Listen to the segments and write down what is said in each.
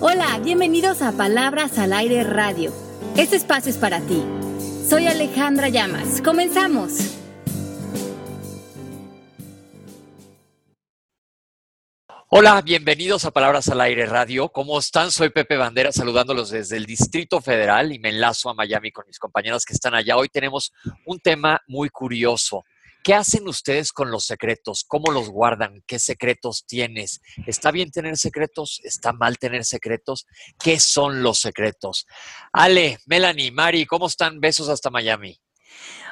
Hola, bienvenidos a Palabras al Aire Radio. Este espacio es para ti. Soy Alejandra Llamas. Comenzamos. Hola, bienvenidos a Palabras al Aire Radio. ¿Cómo están? Soy Pepe Bandera saludándolos desde el Distrito Federal y me enlazo a Miami con mis compañeras que están allá. Hoy tenemos un tema muy curioso. ¿Qué hacen ustedes con los secretos? ¿Cómo los guardan? ¿Qué secretos tienes? ¿Está bien tener secretos? ¿Está mal tener secretos? ¿Qué son los secretos? Ale, Melanie, Mari, ¿cómo están? Besos hasta Miami.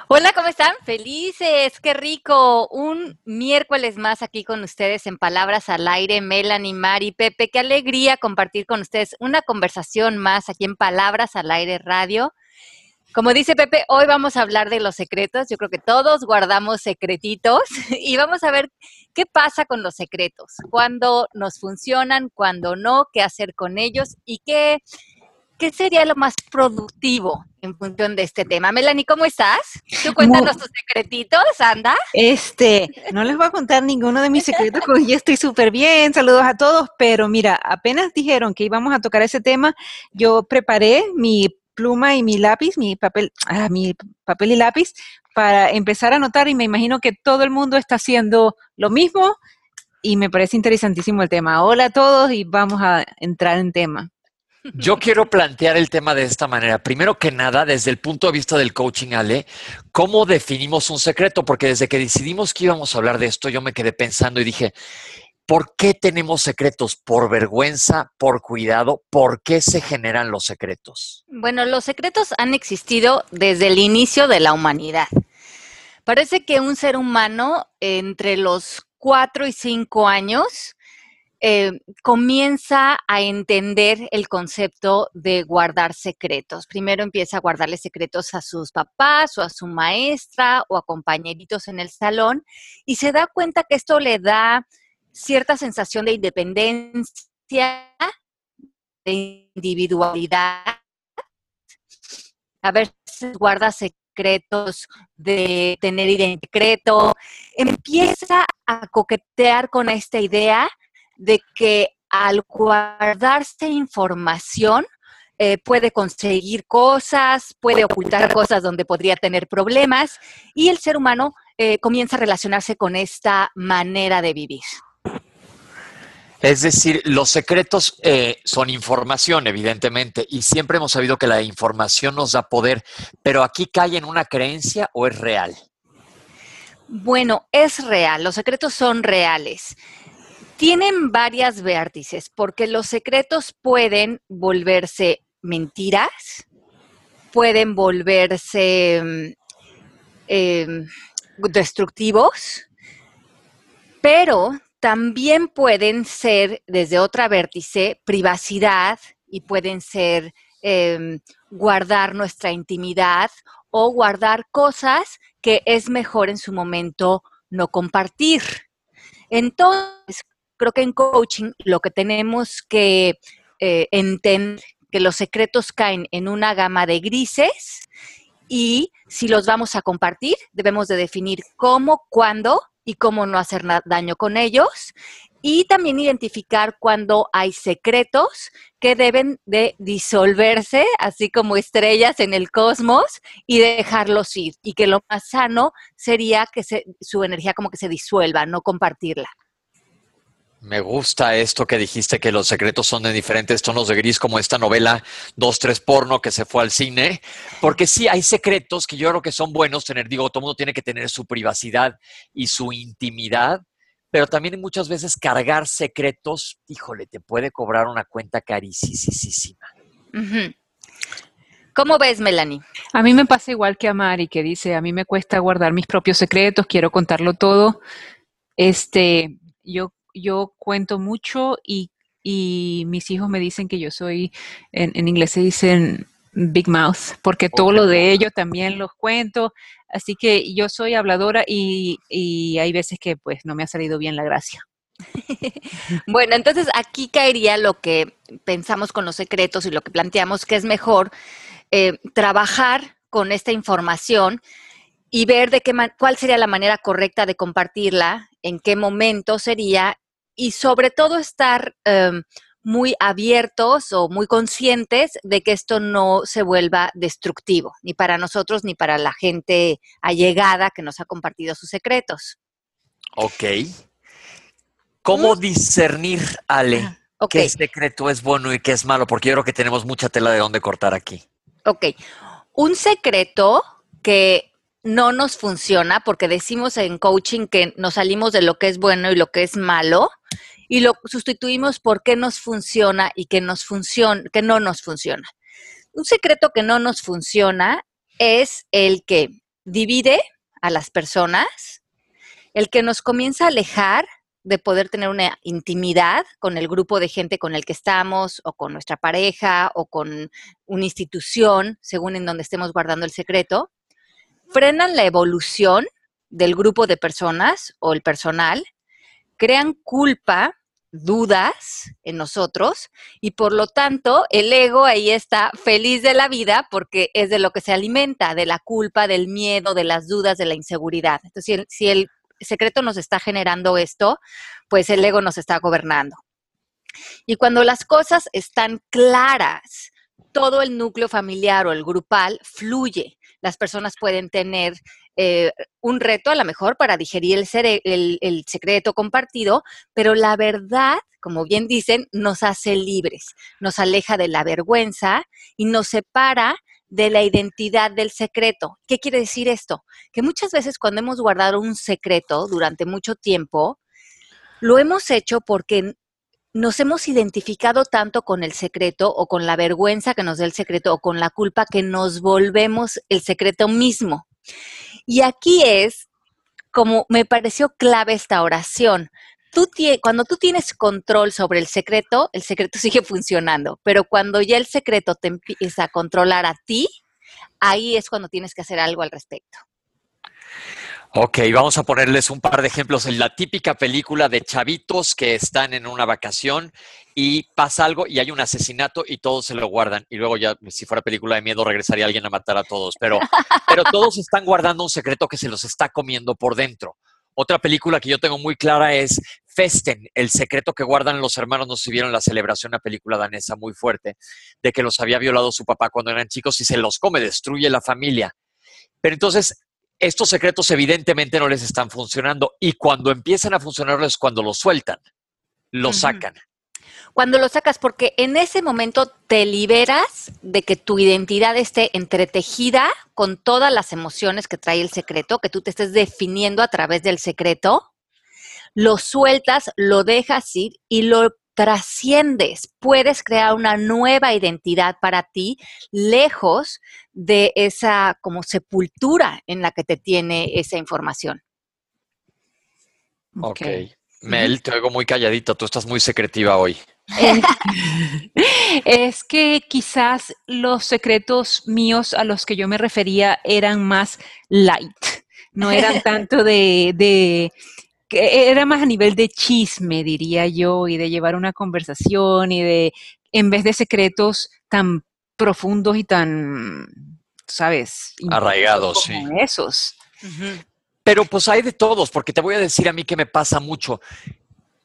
Hola, ¿cómo están? Felices, qué rico. Un miércoles más aquí con ustedes en Palabras al Aire, Melanie, Mari, Pepe. Qué alegría compartir con ustedes una conversación más aquí en Palabras al Aire Radio. Como dice Pepe, hoy vamos a hablar de los secretos. Yo creo que todos guardamos secretitos y vamos a ver qué pasa con los secretos, cuándo nos funcionan, cuándo no, qué hacer con ellos y qué, qué sería lo más productivo en función de este tema. Melanie, ¿cómo estás? Tú cuéntanos tus secretitos, anda. Este, no les voy a contar ninguno de mis secretos porque yo estoy súper bien. Saludos a todos, pero mira, apenas dijeron que íbamos a tocar ese tema, yo preparé mi pluma y mi lápiz, mi papel, ah, mi papel y lápiz, para empezar a anotar y me imagino que todo el mundo está haciendo lo mismo y me parece interesantísimo el tema. Hola a todos y vamos a entrar en tema. Yo quiero plantear el tema de esta manera. Primero que nada, desde el punto de vista del coaching, Ale, ¿cómo definimos un secreto? Porque desde que decidimos que íbamos a hablar de esto, yo me quedé pensando y dije, ¿Por qué tenemos secretos? ¿Por vergüenza? ¿Por cuidado? ¿Por qué se generan los secretos? Bueno, los secretos han existido desde el inicio de la humanidad. Parece que un ser humano entre los cuatro y cinco años eh, comienza a entender el concepto de guardar secretos. Primero empieza a guardarle secretos a sus papás o a su maestra o a compañeritos en el salón y se da cuenta que esto le da cierta sensación de independencia, de individualidad. A veces guarda secretos de tener identidad Empieza a coquetear con esta idea de que al guardarse información, eh, puede conseguir cosas, puede ocultar cosas donde podría tener problemas y el ser humano eh, comienza a relacionarse con esta manera de vivir. Es decir, los secretos eh, son información, evidentemente, y siempre hemos sabido que la información nos da poder, pero aquí cae en una creencia o es real. Bueno, es real, los secretos son reales. Tienen varias vértices, porque los secretos pueden volverse mentiras, pueden volverse mm, em, destructivos, pero también pueden ser desde otra vértice privacidad y pueden ser em, guardar nuestra intimidad o guardar cosas que es mejor en su momento no compartir. Entonces, creo que en coaching lo que tenemos que eh, entender que los secretos caen en una gama de grises y si los vamos a compartir, debemos de definir cómo, cuándo y cómo no hacer daño con ellos. Y también identificar cuando hay secretos que deben de disolverse, así como estrellas en el cosmos, y dejarlos ir. Y que lo más sano sería que su energía como que se disuelva, no compartirla. Me gusta esto que dijiste, que los secretos son de diferentes tonos de gris, como esta novela Dos, Tres Porno que se fue al cine, porque sí hay secretos que yo creo que son buenos tener, digo, todo mundo tiene que tener su privacidad y su intimidad, pero también muchas veces cargar secretos, híjole, te puede cobrar una cuenta carísima. ¿Cómo ves, Melanie? A mí me pasa igual que a Mari, que dice, a mí me cuesta guardar mis propios secretos, quiero contarlo todo. Este, yo yo cuento mucho y, mis hijos me dicen que yo soy, en, inglés se dicen big mouth, porque todo lo de ellos también los cuento. Así que yo soy habladora y, y hay veces que pues no me ha salido bien la gracia. bueno, entonces aquí caería lo que pensamos con los secretos y lo que planteamos que es mejor eh, trabajar con esta información y ver de qué cuál sería la manera correcta de compartirla, en qué momento sería y sobre todo estar em, muy abiertos o muy conscientes de que esto no se vuelva destructivo, ni para nosotros ni para la gente allegada que nos ha compartido sus secretos. Ok. ¿Cómo discernir, Ale, Okay. qué secreto es bueno y qué es malo? Porque yo creo que tenemos mucha tela de dónde cortar aquí. Ok. Un secreto que no nos funciona, porque decimos en coaching que nos salimos de lo que es bueno y lo que es malo, y lo sustituimos por qué nos funciona y qué nos funciona, que no nos funciona. Un secreto que no nos funciona es el que divide a las personas, el que nos comienza a alejar de poder tener una intimidad con el grupo de gente con el que estamos o con nuestra pareja o con una institución, según en donde estemos guardando el secreto, frenan la evolución del grupo de personas o el personal, crean culpa, dudas en nosotros y por lo tanto el ego ahí está feliz de la vida porque es de lo que se alimenta, de la culpa, del miedo, de las dudas, de la inseguridad. Entonces, si el, si el secreto nos está generando esto, pues el ego nos está gobernando. Y cuando las cosas están claras, todo el núcleo familiar o el grupal fluye. Las personas pueden tener eh, un reto a lo mejor para digerir el, el secreto compartido, pero la verdad, como bien dicen, nos hace libres, nos aleja de la vergüenza y nos separa de la identidad del secreto. ¿Qué quiere decir esto? Que muchas veces cuando hemos guardado un secreto durante mucho tiempo, lo hemos hecho porque nos hemos identificado tanto con el secreto o con la vergüenza que nos da el secreto o con la culpa que nos volvemos el secreto mismo. Y aquí es como me pareció clave esta oración. Tú cuando tú tienes control sobre el secreto, el secreto sigue funcionando, pero cuando ya el secreto te empieza a controlar a ti, ahí es cuando tienes que hacer algo al respecto. Ok, vamos a ponerles un par de ejemplos en la típica película de chavitos que están en una vacación y pasa algo y hay un asesinato y todos se lo guardan. Y luego ya, si fuera película de miedo, regresaría alguien a matar a todos. Pero, pero todos están guardando un secreto que se los está comiendo por dentro. Otra película que yo tengo muy clara es Festen, el secreto que guardan los hermanos. No sé si vieron la celebración, una película danesa muy fuerte, de que los había violado su papá cuando eran chicos y se los come, destruye la familia. Pero entonces estos secretos evidentemente no les están funcionando y cuando empiezan a funcionar es cuando los sueltan, los sacan. Cuando lo sacas, porque en ese momento te liberas de que tu identidad esté entretejida con todas las emociones que trae el secreto, que tú te estés definiendo a través del secreto, lo sueltas, lo dejas ir y lo trasciendes. Puedes crear una nueva identidad para ti, lejos de esa como sepultura en la que te tiene esa información. Ok. Mel, te oigo muy calladito, tú estás muy secretiva hoy. Es que quizás los secretos míos a los que yo me refería eran más light, no eran tanto de, de que era más a nivel de chisme, diría yo, y de llevar una conversación y de, en vez de secretos tan profundos y tan, ¿sabes? Arraigados, como sí. esos. Pero pues hay de todos, porque te voy a decir a mí que me pasa mucho.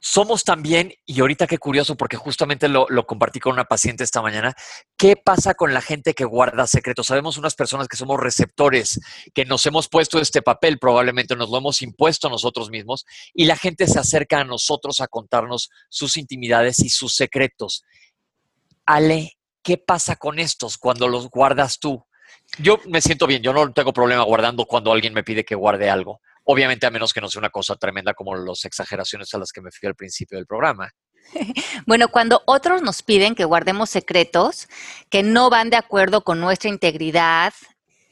Somos también, y ahorita qué curioso, porque justamente lo, compartí con una paciente esta mañana, ¿qué pasa con la gente que guarda secretos? Sabemos unas personas que somos receptores, que nos hemos puesto este papel, probablemente nos lo hemos impuesto nosotros mismos, y la gente se acerca a nosotros a contarnos sus intimidades y sus secretos. Ale, ¿qué pasa con estos cuando los guardas tú? Yo me siento bien, yo no tengo problema guardando cuando alguien me pide que guarde algo. Obviamente, a menos que no sea una cosa tremenda como las exageraciones a las que me fui al principio del programa. Bueno, cuando otros nos piden que guardemos secretos que no van de acuerdo con nuestra integridad,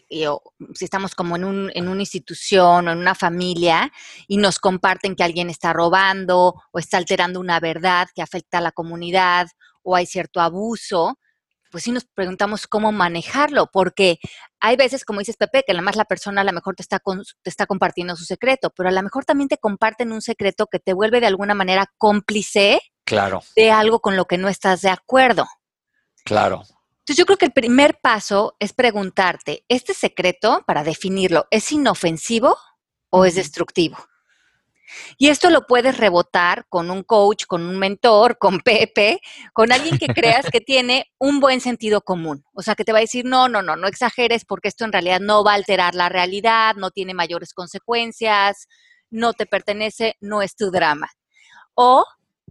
y, o, si estamos como en, un, en una institución o en una familia y nos comparten que alguien está robando o está alterando una verdad que afecta a la comunidad o hay cierto abuso, pues sí nos preguntamos cómo manejarlo, porque hay veces, como dices Pepe, que además la persona a lo mejor te está, con, te está compartiendo su secreto, pero a lo mejor también te comparten un secreto que te vuelve de alguna manera cómplice claro. de algo con lo que no estás de acuerdo. Claro. Entonces yo creo que el primer paso es preguntarte, ¿este secreto, para definirlo, es inofensivo o es destructivo? Y esto lo puedes rebotar con un coach, con un mentor, con Pepe, con alguien que creas que tiene un buen sentido común. O sea, que te va a decir, no, no, no, no exageres porque esto en realidad no va a alterar la realidad, no tiene mayores consecuencias, no te pertenece, no es tu drama. O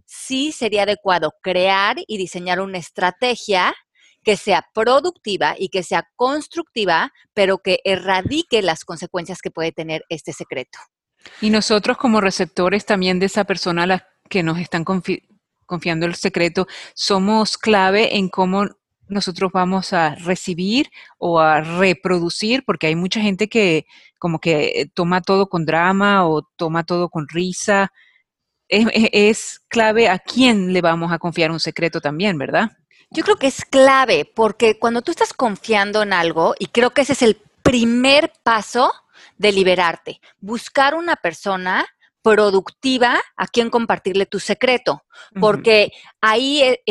sí sería adecuado crear y diseñar una estrategia que sea productiva y que sea constructiva, pero que erradique las consecuencias que puede tener este secreto. Y nosotros como receptores también de esa persona a la que nos están confiando el secreto, somos clave en cómo nosotros vamos a recibir o a reproducir, porque hay mucha gente que como que toma todo con drama o toma todo con risa. Es, es clave a quién le vamos a confiar un secreto también, ¿verdad? Yo creo que es clave, porque cuando tú estás confiando en algo, y creo que ese es el primer paso, de liberarte, buscar una persona productiva a quien compartirle tu secreto, porque ahí eh,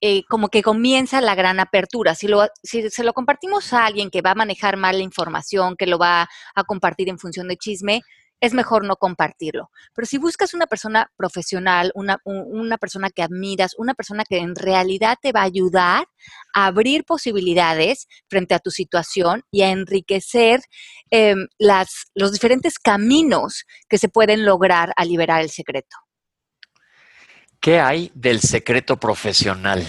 eh, como que comienza la gran apertura. Si, lo, si se lo compartimos a alguien que va a manejar mal la información, que lo va a compartir en función de chisme, es mejor no compartirlo. Pero si buscas una persona profesional, una, persona que admiras, una persona que en realidad te va a ayudar a abrir posibilidades frente a tu situación y a enriquecer em, las, los diferentes caminos que se pueden lograr a liberar el secreto. ¿Qué hay del secreto profesional?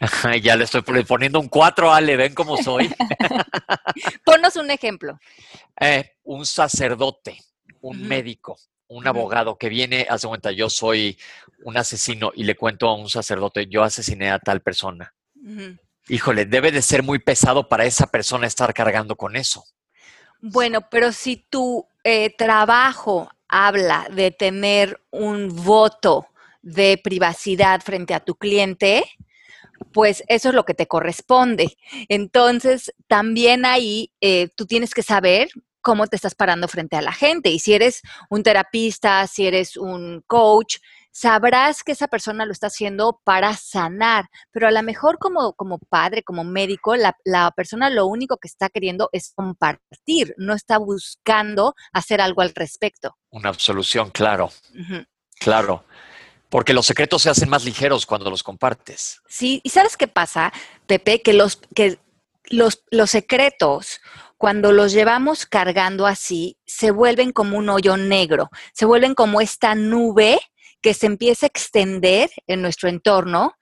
ya le estoy poniendo un 4, Ale, ven cómo soy. Ponnos un ejemplo. Eh, un sacerdote, un médico, un abogado que viene, hace cuenta, yo soy un asesino y le cuento a un sacerdote, yo asesiné a tal persona. Híjole, debe de ser muy pesado para esa persona estar cargando con eso. Bueno, pero si tu eh, trabajo habla de tener un voto de privacidad frente a tu cliente, pues eso es lo que te corresponde. Entonces, también ahí eh, tú tienes que saber cómo te estás parando frente a la gente. Y si eres un terapista, si eres un coach, sabrás que esa persona lo está haciendo para sanar, pero a lo mejor como, como padre, como médico, la, persona lo único que está queriendo es compartir, no está buscando hacer algo al respecto. Una absolución, claro. Claro. Porque los secretos se hacen más ligeros cuando los compartes. Sí, y ¿sabes qué pasa, Pepe? Que los, que los, los secretos, cuando los llevamos cargando así, se vuelven como un hoyo negro, se vuelven como esta nube que se empieza a extender en nuestro entorno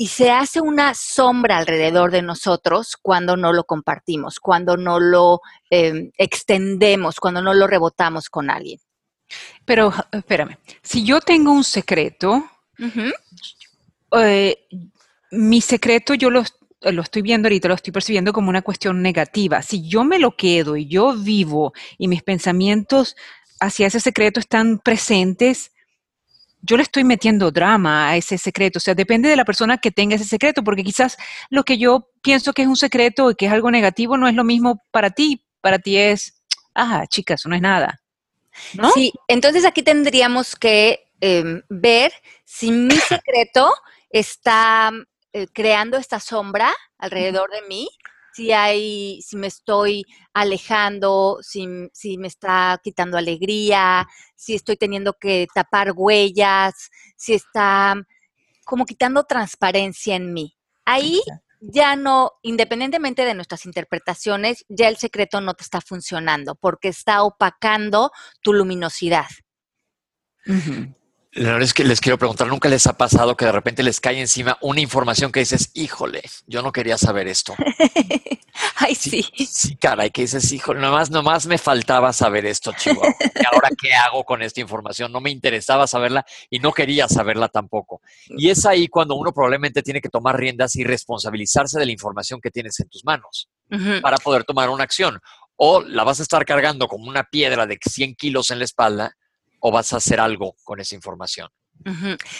y se hace una sombra alrededor de nosotros cuando no lo compartimos, cuando no lo em, extendemos, cuando no lo rebotamos con alguien. Pero espérame, si yo tengo un secreto, eh, mi secreto yo lo, lo, estoy viendo ahorita, lo estoy percibiendo como una cuestión negativa. Si yo me lo quedo y yo vivo y mis pensamientos hacia ese secreto están presentes, yo le estoy metiendo drama a ese secreto. O sea, depende de la persona que tenga ese secreto, porque quizás lo que yo pienso que es un secreto y que es algo negativo no es lo mismo para ti. Para ti es, ah, chicas, no es nada. Sí, entonces aquí tendríamos que em, ver si mi secreto está eh, creando esta sombra alrededor de mí, si hay, si me estoy alejando, si, si, me está quitando alegría, si estoy teniendo que tapar huellas, si está como quitando transparencia en mí. Ahí ya no, independientemente de nuestras interpretaciones, ya el secreto no te está funcionando porque está opacando tu luminosidad. Es que les quiero preguntar, ¿nunca les ha pasado que de repente les cae encima una información que dices, híjole, yo no quería saber esto? Ay, sí. Sí, caray, que dices, híjole, nomás, nomás me faltaba saber esto, Chihuahua. ¿Y ahora qué hago con esta información? No me interesaba saberla y no quería saberla tampoco. Y es ahí cuando uno probablemente tiene que tomar riendas y responsabilizarse de la información que tienes en tus manos para poder tomar una acción. O la vas a estar cargando como una piedra de 100 kilos en la espalda o vas a hacer algo con esa información.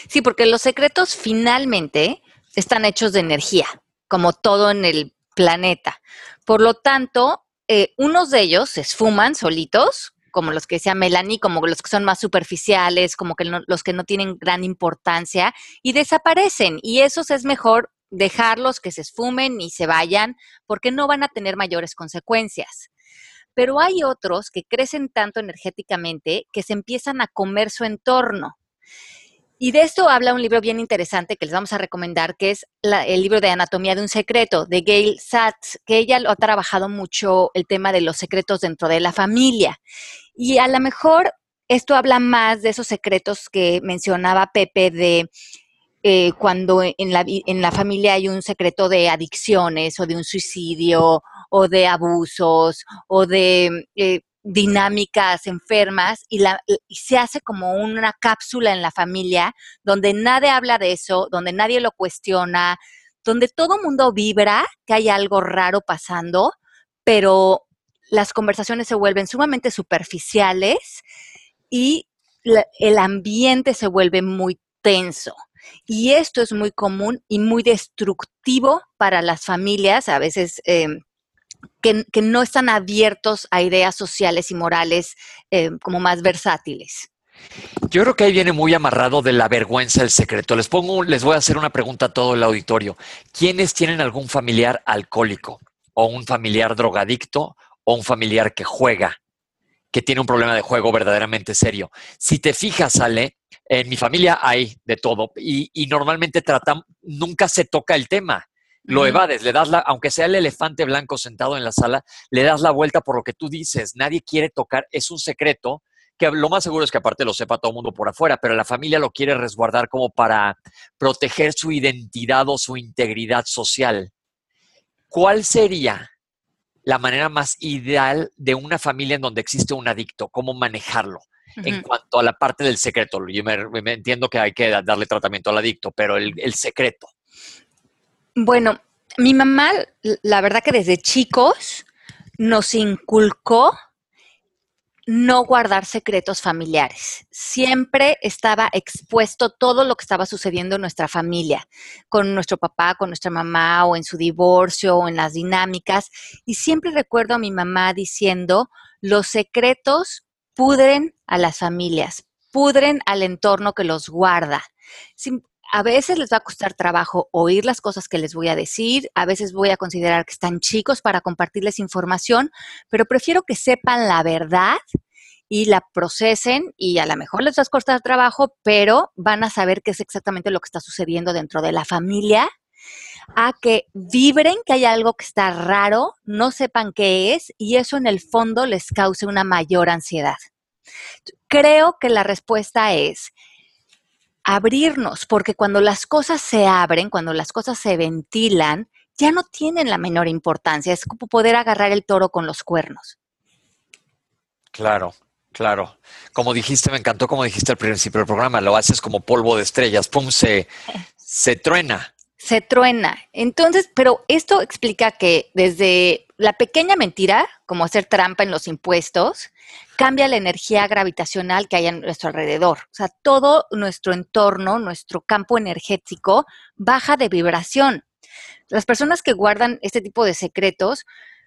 Sí, porque los secretos finalmente están hechos de energía, como todo en el planeta. Por lo tanto, eh, unos de ellos se esfuman solitos, como los que decía Melanie, como los que son más superficiales, como que los que no tienen gran importancia, y desaparecen. Y esos es mejor dejarlos que se esfumen y se vayan, porque no van a tener mayores consecuencias. Pero hay otros que crecen tanto energéticamente que se empiezan a comer su entorno. Y de esto habla un libro bien interesante que les vamos a recomendar, que es el libro de Anatomía de un Secreto, de Gail Satz, que ella lo ha trabajado mucho el tema de los secretos dentro de la familia. Y a lo mejor esto habla más de esos secretos que mencionaba Pepe de eh, cuando en la, en la familia hay un secreto de adicciones o de un suicidio o de abusos o de eh, dinámicas enfermas y, la, se hace como una cápsula en la familia donde nadie habla de eso, donde nadie lo cuestiona, donde todo mundo vibra que hay algo raro pasando, pero las conversaciones se vuelven sumamente superficiales y el ambiente se vuelve muy tenso. Y esto es muy común y muy destructivo para las familias, a veces em, que, no están abiertos a ideas sociales y morales eh, como más versátiles. Yo creo que ahí viene muy amarrado de la vergüenza el secreto. Les pongo, les voy a hacer una pregunta a todo el auditorio. ¿Quiénes tienen algún familiar alcohólico o un familiar drogadicto o un familiar que juega, que tiene un problema de juego verdaderamente serio? Si te fijas, Ale, en mi familia hay de todo y, y normalmente tratan, nunca se toca el tema lo evades, le das la, aunque sea el elefante blanco sentado en la sala, le das la vuelta por lo que tú dices. Nadie quiere tocar, es un secreto que lo más seguro es que aparte lo sepa todo el mundo por afuera, pero la familia lo quiere resguardar como para proteger su identidad o su integridad social. ¿Cuál sería la manera más ideal de una familia en donde existe un adicto? ¿Cómo manejarlo? En cuanto a la parte del secreto, yo me, entiendo que hay que darle tratamiento al adicto, pero el secreto. Bueno, mi mamá, la verdad que desde chicos nos inculcó no guardar secretos familiares. Siempre estaba expuesto todo lo que estaba sucediendo en nuestra familia, con nuestro papá, con nuestra mamá, o en su divorcio, o en las dinámicas. Y siempre recuerdo a mi mamá diciendo, los secretos pudren a las familias, pudren al entorno que los guarda a veces les va a costar trabajo oír las cosas que les voy a decir, a veces voy a considerar que están chicos para compartirles información, pero prefiero que sepan la verdad y la procesen y a lo mejor les va a costar trabajo, pero van a saber qué es exactamente lo que está sucediendo dentro de la familia, a que vibren que hay algo que está raro, no sepan qué es y eso en el fondo les cause una mayor ansiedad. Creo que la respuesta es abrirnos, porque cuando las cosas se abren, cuando las cosas se ventilan, ya no tienen la menor importancia. Es como poder agarrar el toro con los cuernos. Claro, claro. Como dijiste, me encantó como dijiste al principio del programa, lo haces como polvo de estrellas, pum, se, se truena. Se truena. Entonces, pero esto explica que desde la pequeña mentira, como hacer trampa en los impuestos, cambia la energía gravitacional que hay a nuestro alrededor. O sea, todo nuestro entorno, nuestro campo energético baja de vibración. Las personas que guardan este tipo de secretos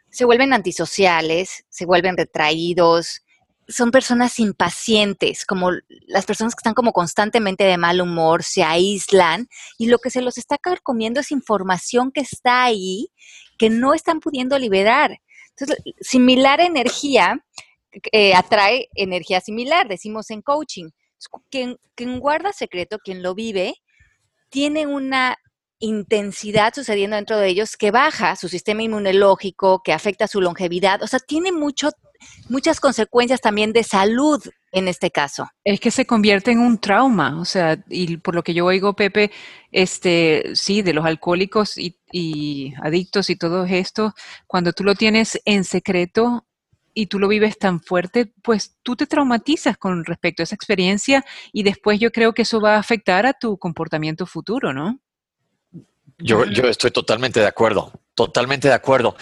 se vuelven antisociales, se vuelven retraídos, son personas impacientes, como las personas que están como constantemente de mal humor, se aíslan y lo que se los está comiendo es información que está ahí que no están pudiendo liberar. Entonces, similar energía eh, atrae energía similar, decimos en coaching. Quien, quien guarda secreto, quien lo vive, tiene una intensidad sucediendo dentro de ellos que baja su sistema inmunológico, que afecta su longevidad, o sea, tiene mucho, muchas consecuencias también de salud en este caso. Es que se convierte en un trauma, o sea, y por lo que yo oigo, Pepe, este, sí, de los alcohólicos y, y adictos y todo esto, cuando tú lo tienes en secreto, y tú lo vives tan fuerte, pues tú te traumatizas con respecto a esa experiencia y después yo creo que eso va a afectar a tu comportamiento futuro, ¿no? Yo, yo estoy totalmente de acuerdo, totalmente de acuerdo,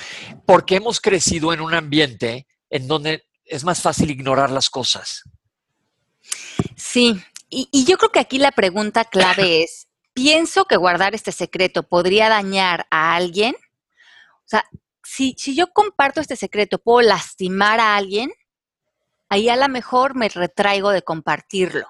porque hemos crecido en un ambiente en donde es más fácil ignorar las cosas. Sí, y, y yo creo que aquí la pregunta clave es, ¿pienso que guardar este secreto podría dañar a alguien? O sea, si, yo comparto este secreto, puedo lastimar a alguien, ahí a lo mejor me retraigo de compartirlo.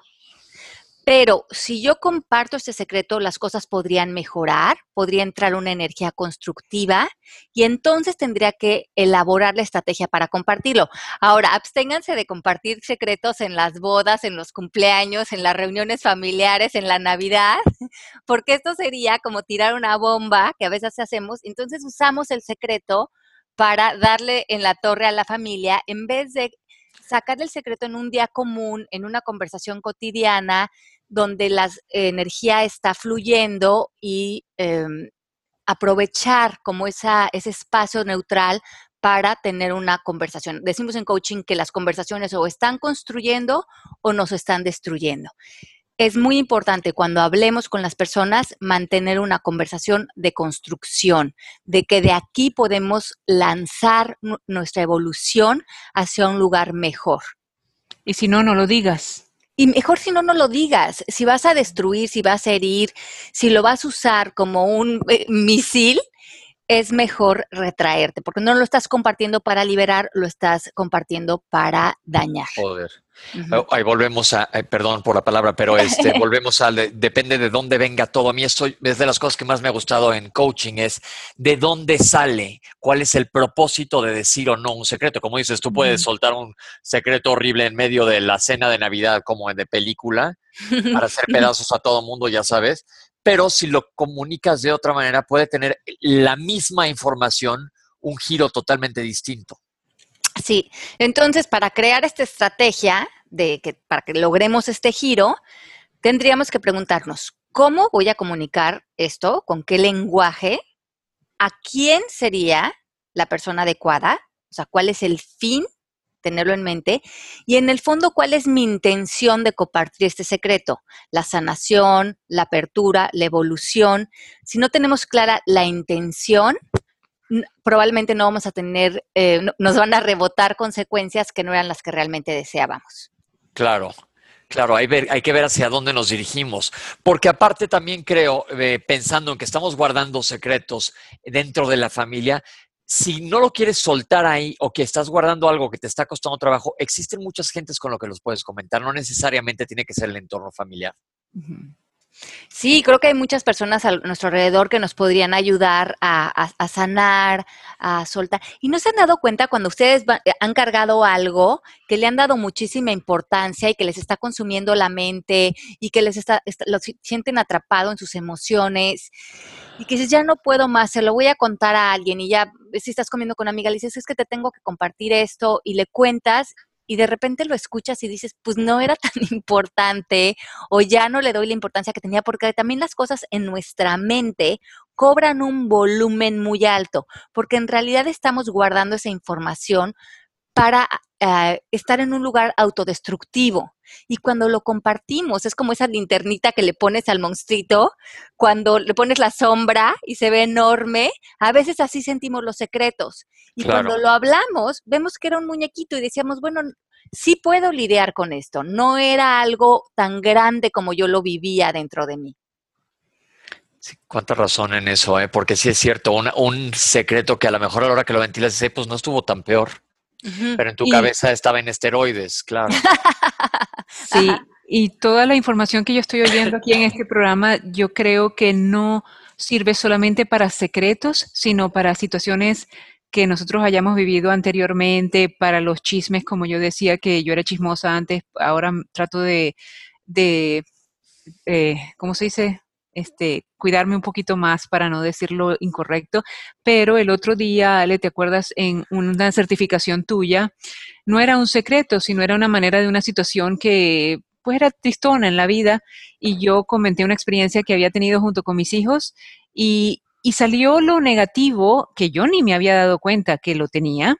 Pero si yo comparto este secreto, las cosas podrían mejorar, podría entrar una energía constructiva y entonces tendría que elaborar la estrategia para compartirlo. Ahora, absténganse de compartir secretos en las bodas, en los cumpleaños, en las reuniones familiares, en la Navidad, porque esto sería como tirar una bomba que a veces hacemos. Entonces usamos el secreto para darle en la torre a la familia en vez de sacar el secreto en un día común, en una conversación cotidiana, donde la energía está fluyendo y em, aprovechar como esa, ese espacio neutral para tener una conversación. Decimos en coaching que las conversaciones o están construyendo o nos están destruyendo. Es muy importante cuando hablemos con las personas mantener una conversación de construcción, de que de aquí podemos lanzar nuestra evolución hacia un lugar mejor. Y si no, no lo digas. Y mejor si no, no lo digas. Si vas a destruir, si vas a herir, si lo vas a usar como un eh, misil, es mejor retraerte, porque no lo estás compartiendo para liberar, lo estás compartiendo para dañar. Joder. Ahí volvemos a, eh, perdón por la palabra, pero este, volvemos a, depende de dónde venga todo. A mí esto es de las cosas que más me ha gustado en coaching, es de dónde sale, cuál es el propósito de decir o no un secreto. Como dices, tú puedes soltar un secreto horrible en medio de la cena de Navidad como de película para hacer pedazos a todo mundo, ya sabes, pero si lo comunicas de otra manera puede tener la misma información un giro totalmente distinto. Sí, entonces para crear esta estrategia de que para que logremos este giro, tendríamos que preguntarnos, ¿cómo voy a comunicar esto? ¿Con qué lenguaje? ¿A quién sería la persona adecuada? O sea, ¿cuál es el fin? Tenerlo en mente. Y en el fondo, ¿cuál es mi intención de compartir este secreto? La sanación, la apertura, la evolución. Si no tenemos clara la intención, probablemente no vamos a tener, eh, nos van a rebotar consecuencias que no eran las que realmente deseábamos. Claro, Claro, hay, que ver hacia dónde nos dirigimos, porque aparte también creo, eh, pensando en que estamos guardando secretos dentro de la familia, si no lo quieres soltar ahí o que estás guardando algo que te está costando trabajo, existen muchas gentes con lo que los puedes comentar, no necesariamente tiene que ser el entorno familiar. Sí, creo que hay muchas personas a nuestro alrededor que nos podrían ayudar a, sanar, a soltar. Y no se han dado cuenta cuando ustedes eh, han cargado algo que le han dado muchísima importancia y que les está consumiendo la mente y que les está, lo sienten atrapado en sus emociones y que dices, ya no puedo más, se lo voy a contar a alguien y ya, si estás comiendo con una amiga, le dices, es que te tengo que compartir esto y le cuentas y de repente lo escuchas y dices, pues no era tan importante o ya no le doy la importancia que tenía, porque también las cosas en nuestra mente cobran un volumen muy alto, porque en realidad estamos guardando esa información para eh, estar en un lugar autodestructivo. Y cuando lo compartimos, es como esa linternita que le pones al monstruito, cuando le pones la sombra y se ve enorme, a veces así sentimos los secretos. Y cuando lo hablamos, vemos que era un muñequito y decíamos, bueno, sí puedo lidiar con esto, no era algo tan grande como yo lo vivía dentro de mí. Sí, cuánta razón en eso, ¿eh? porque sí es cierto, un secreto que a lo mejor a la hora que lo ventilas, pues no estuvo tan peor. Pero en tu cabeza estaba en esteroides, claro. sí, y toda la información que yo estoy oyendo aquí en este programa, yo creo que no sirve solamente para secretos, sino para situaciones que nosotros hayamos vivido anteriormente, para los chismes, como yo decía que yo era chismosa antes, ahora trato de, de eh, ¿cómo se dice? Este, cuidarme un poquito más para no decirlo incorrecto, pero el otro día, Ale, ¿te acuerdas en una certificación tuya? No era un secreto, sino era una manera de una situación que pues era tristona en la vida y yo comenté una experiencia que había tenido junto con mis hijos y, y salió lo negativo que yo ni me había dado cuenta que lo tenía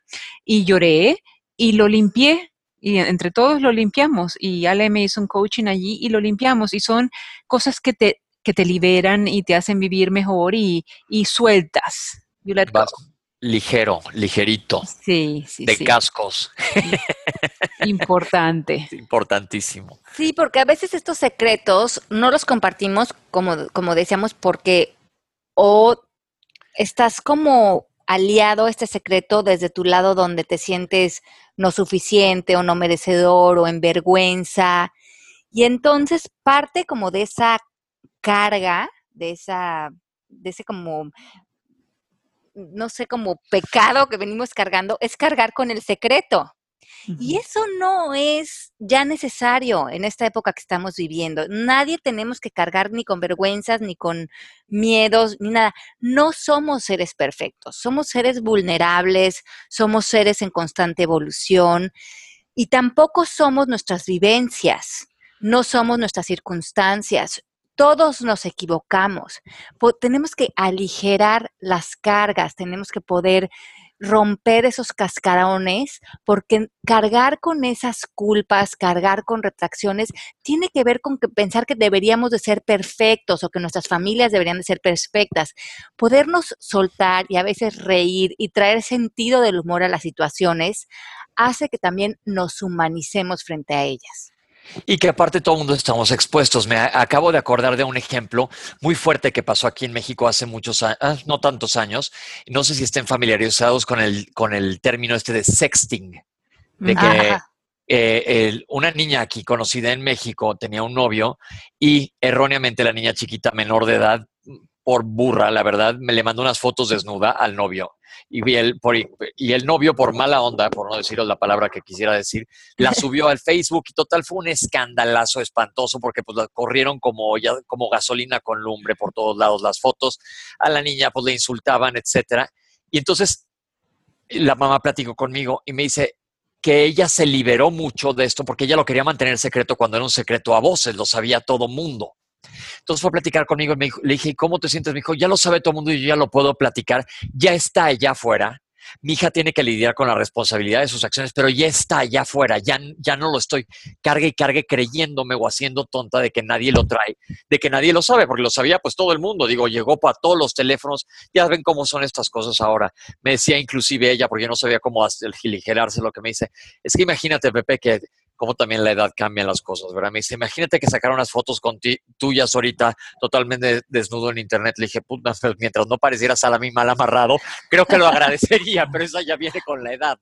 y lloré y lo limpié y entre todos lo limpiamos y Ale me hizo un coaching allí y lo limpiamos y son cosas que te que te liberan y te hacen vivir mejor y, sueltas. Ligero, ligerito. Sí, sí. De cascos. Importante. Importantísimo. Sí, porque a veces estos secretos no los compartimos, como, como decíamos, porque o estás como aliado a este secreto desde tu lado donde te sientes no suficiente o no merecedor o en vergüenza Y entonces parte como de esa carga, de esa, de ese como no sé, como pecado que venimos cargando, es cargar con el secreto. Y eso no es ya necesario en esta época que estamos viviendo. Nadie tenemos que cargar ni con vergüenzas, ni con miedos, ni nada. No somos seres perfectos, somos seres vulnerables, somos seres en constante evolución y tampoco somos nuestras vivencias, no somos nuestras circunstancias, todos nos equivocamos. tenemos que aligerar las cargas, tenemos que poder romper esos cascarones, porque cargar con esas culpas, cargar con retracciones, tiene que ver con que pensar que deberíamos de ser perfectos o que nuestras familias deberían de ser perfectas. Podernos soltar y a veces reír y traer sentido del humor a las situaciones hace que también nos humanicemos frente a ellas. Y que aparte todo el mundo estamos expuestos. Me acabo de acordar de un ejemplo muy fuerte que pasó aquí en México hace muchos años, ah, no tantos años. No sé si estén familiarizados con el, con el término este de sexting. De que eh, una niña aquí conocida en México tenía un novio y erróneamente la niña chiquita menor de edad por burra, la verdad, me le mandó unas fotos desnuda al novio. Y, el, por, y el novio, por mala onda, por no deciros la palabra que quisiera decir, la subió al Facebook y total fue un escandalazo espantoso porque pues la corrieron como, ya, como gasolina con lumbre por todos lados las fotos. A la niña pues le insultaban, etcétera. Y entonces la mamá platicó conmigo y me dice que ella se liberó mucho de esto porque ella lo quería mantener secreto cuando era un secreto a voces, lo sabía todo mundo. Entonces fue a platicar conmigo y me le dije, ¿cómo te sientes? Me dijo, ya lo sabe todo el mundo y yo ya lo puedo platicar. Ya está allá afuera. Mi hija tiene que lidiar con la responsabilidad de sus acciones, pero ya está allá afuera, ya, ya no lo estoy cargue y cargue creyéndome o haciendo tonta de que nadie lo trae, de que nadie lo sabe, porque lo sabía pues todo el mundo, digo, llegó para todos los teléfonos, ya ven cómo son estas cosas ahora. Me decía inclusive ella, porque yo no sabía cómo aligerarse lo que me dice, es que imagínate, Pepe, que cómo también la edad cambia las cosas, ¿verdad? Me dice, imagínate que sacaron unas fotos con tuyas ahorita totalmente desnudo en internet. Le dije, puta, mientras no parecieras a la misma mal amarrado, creo que lo agradecería, pero esa ya viene con la edad.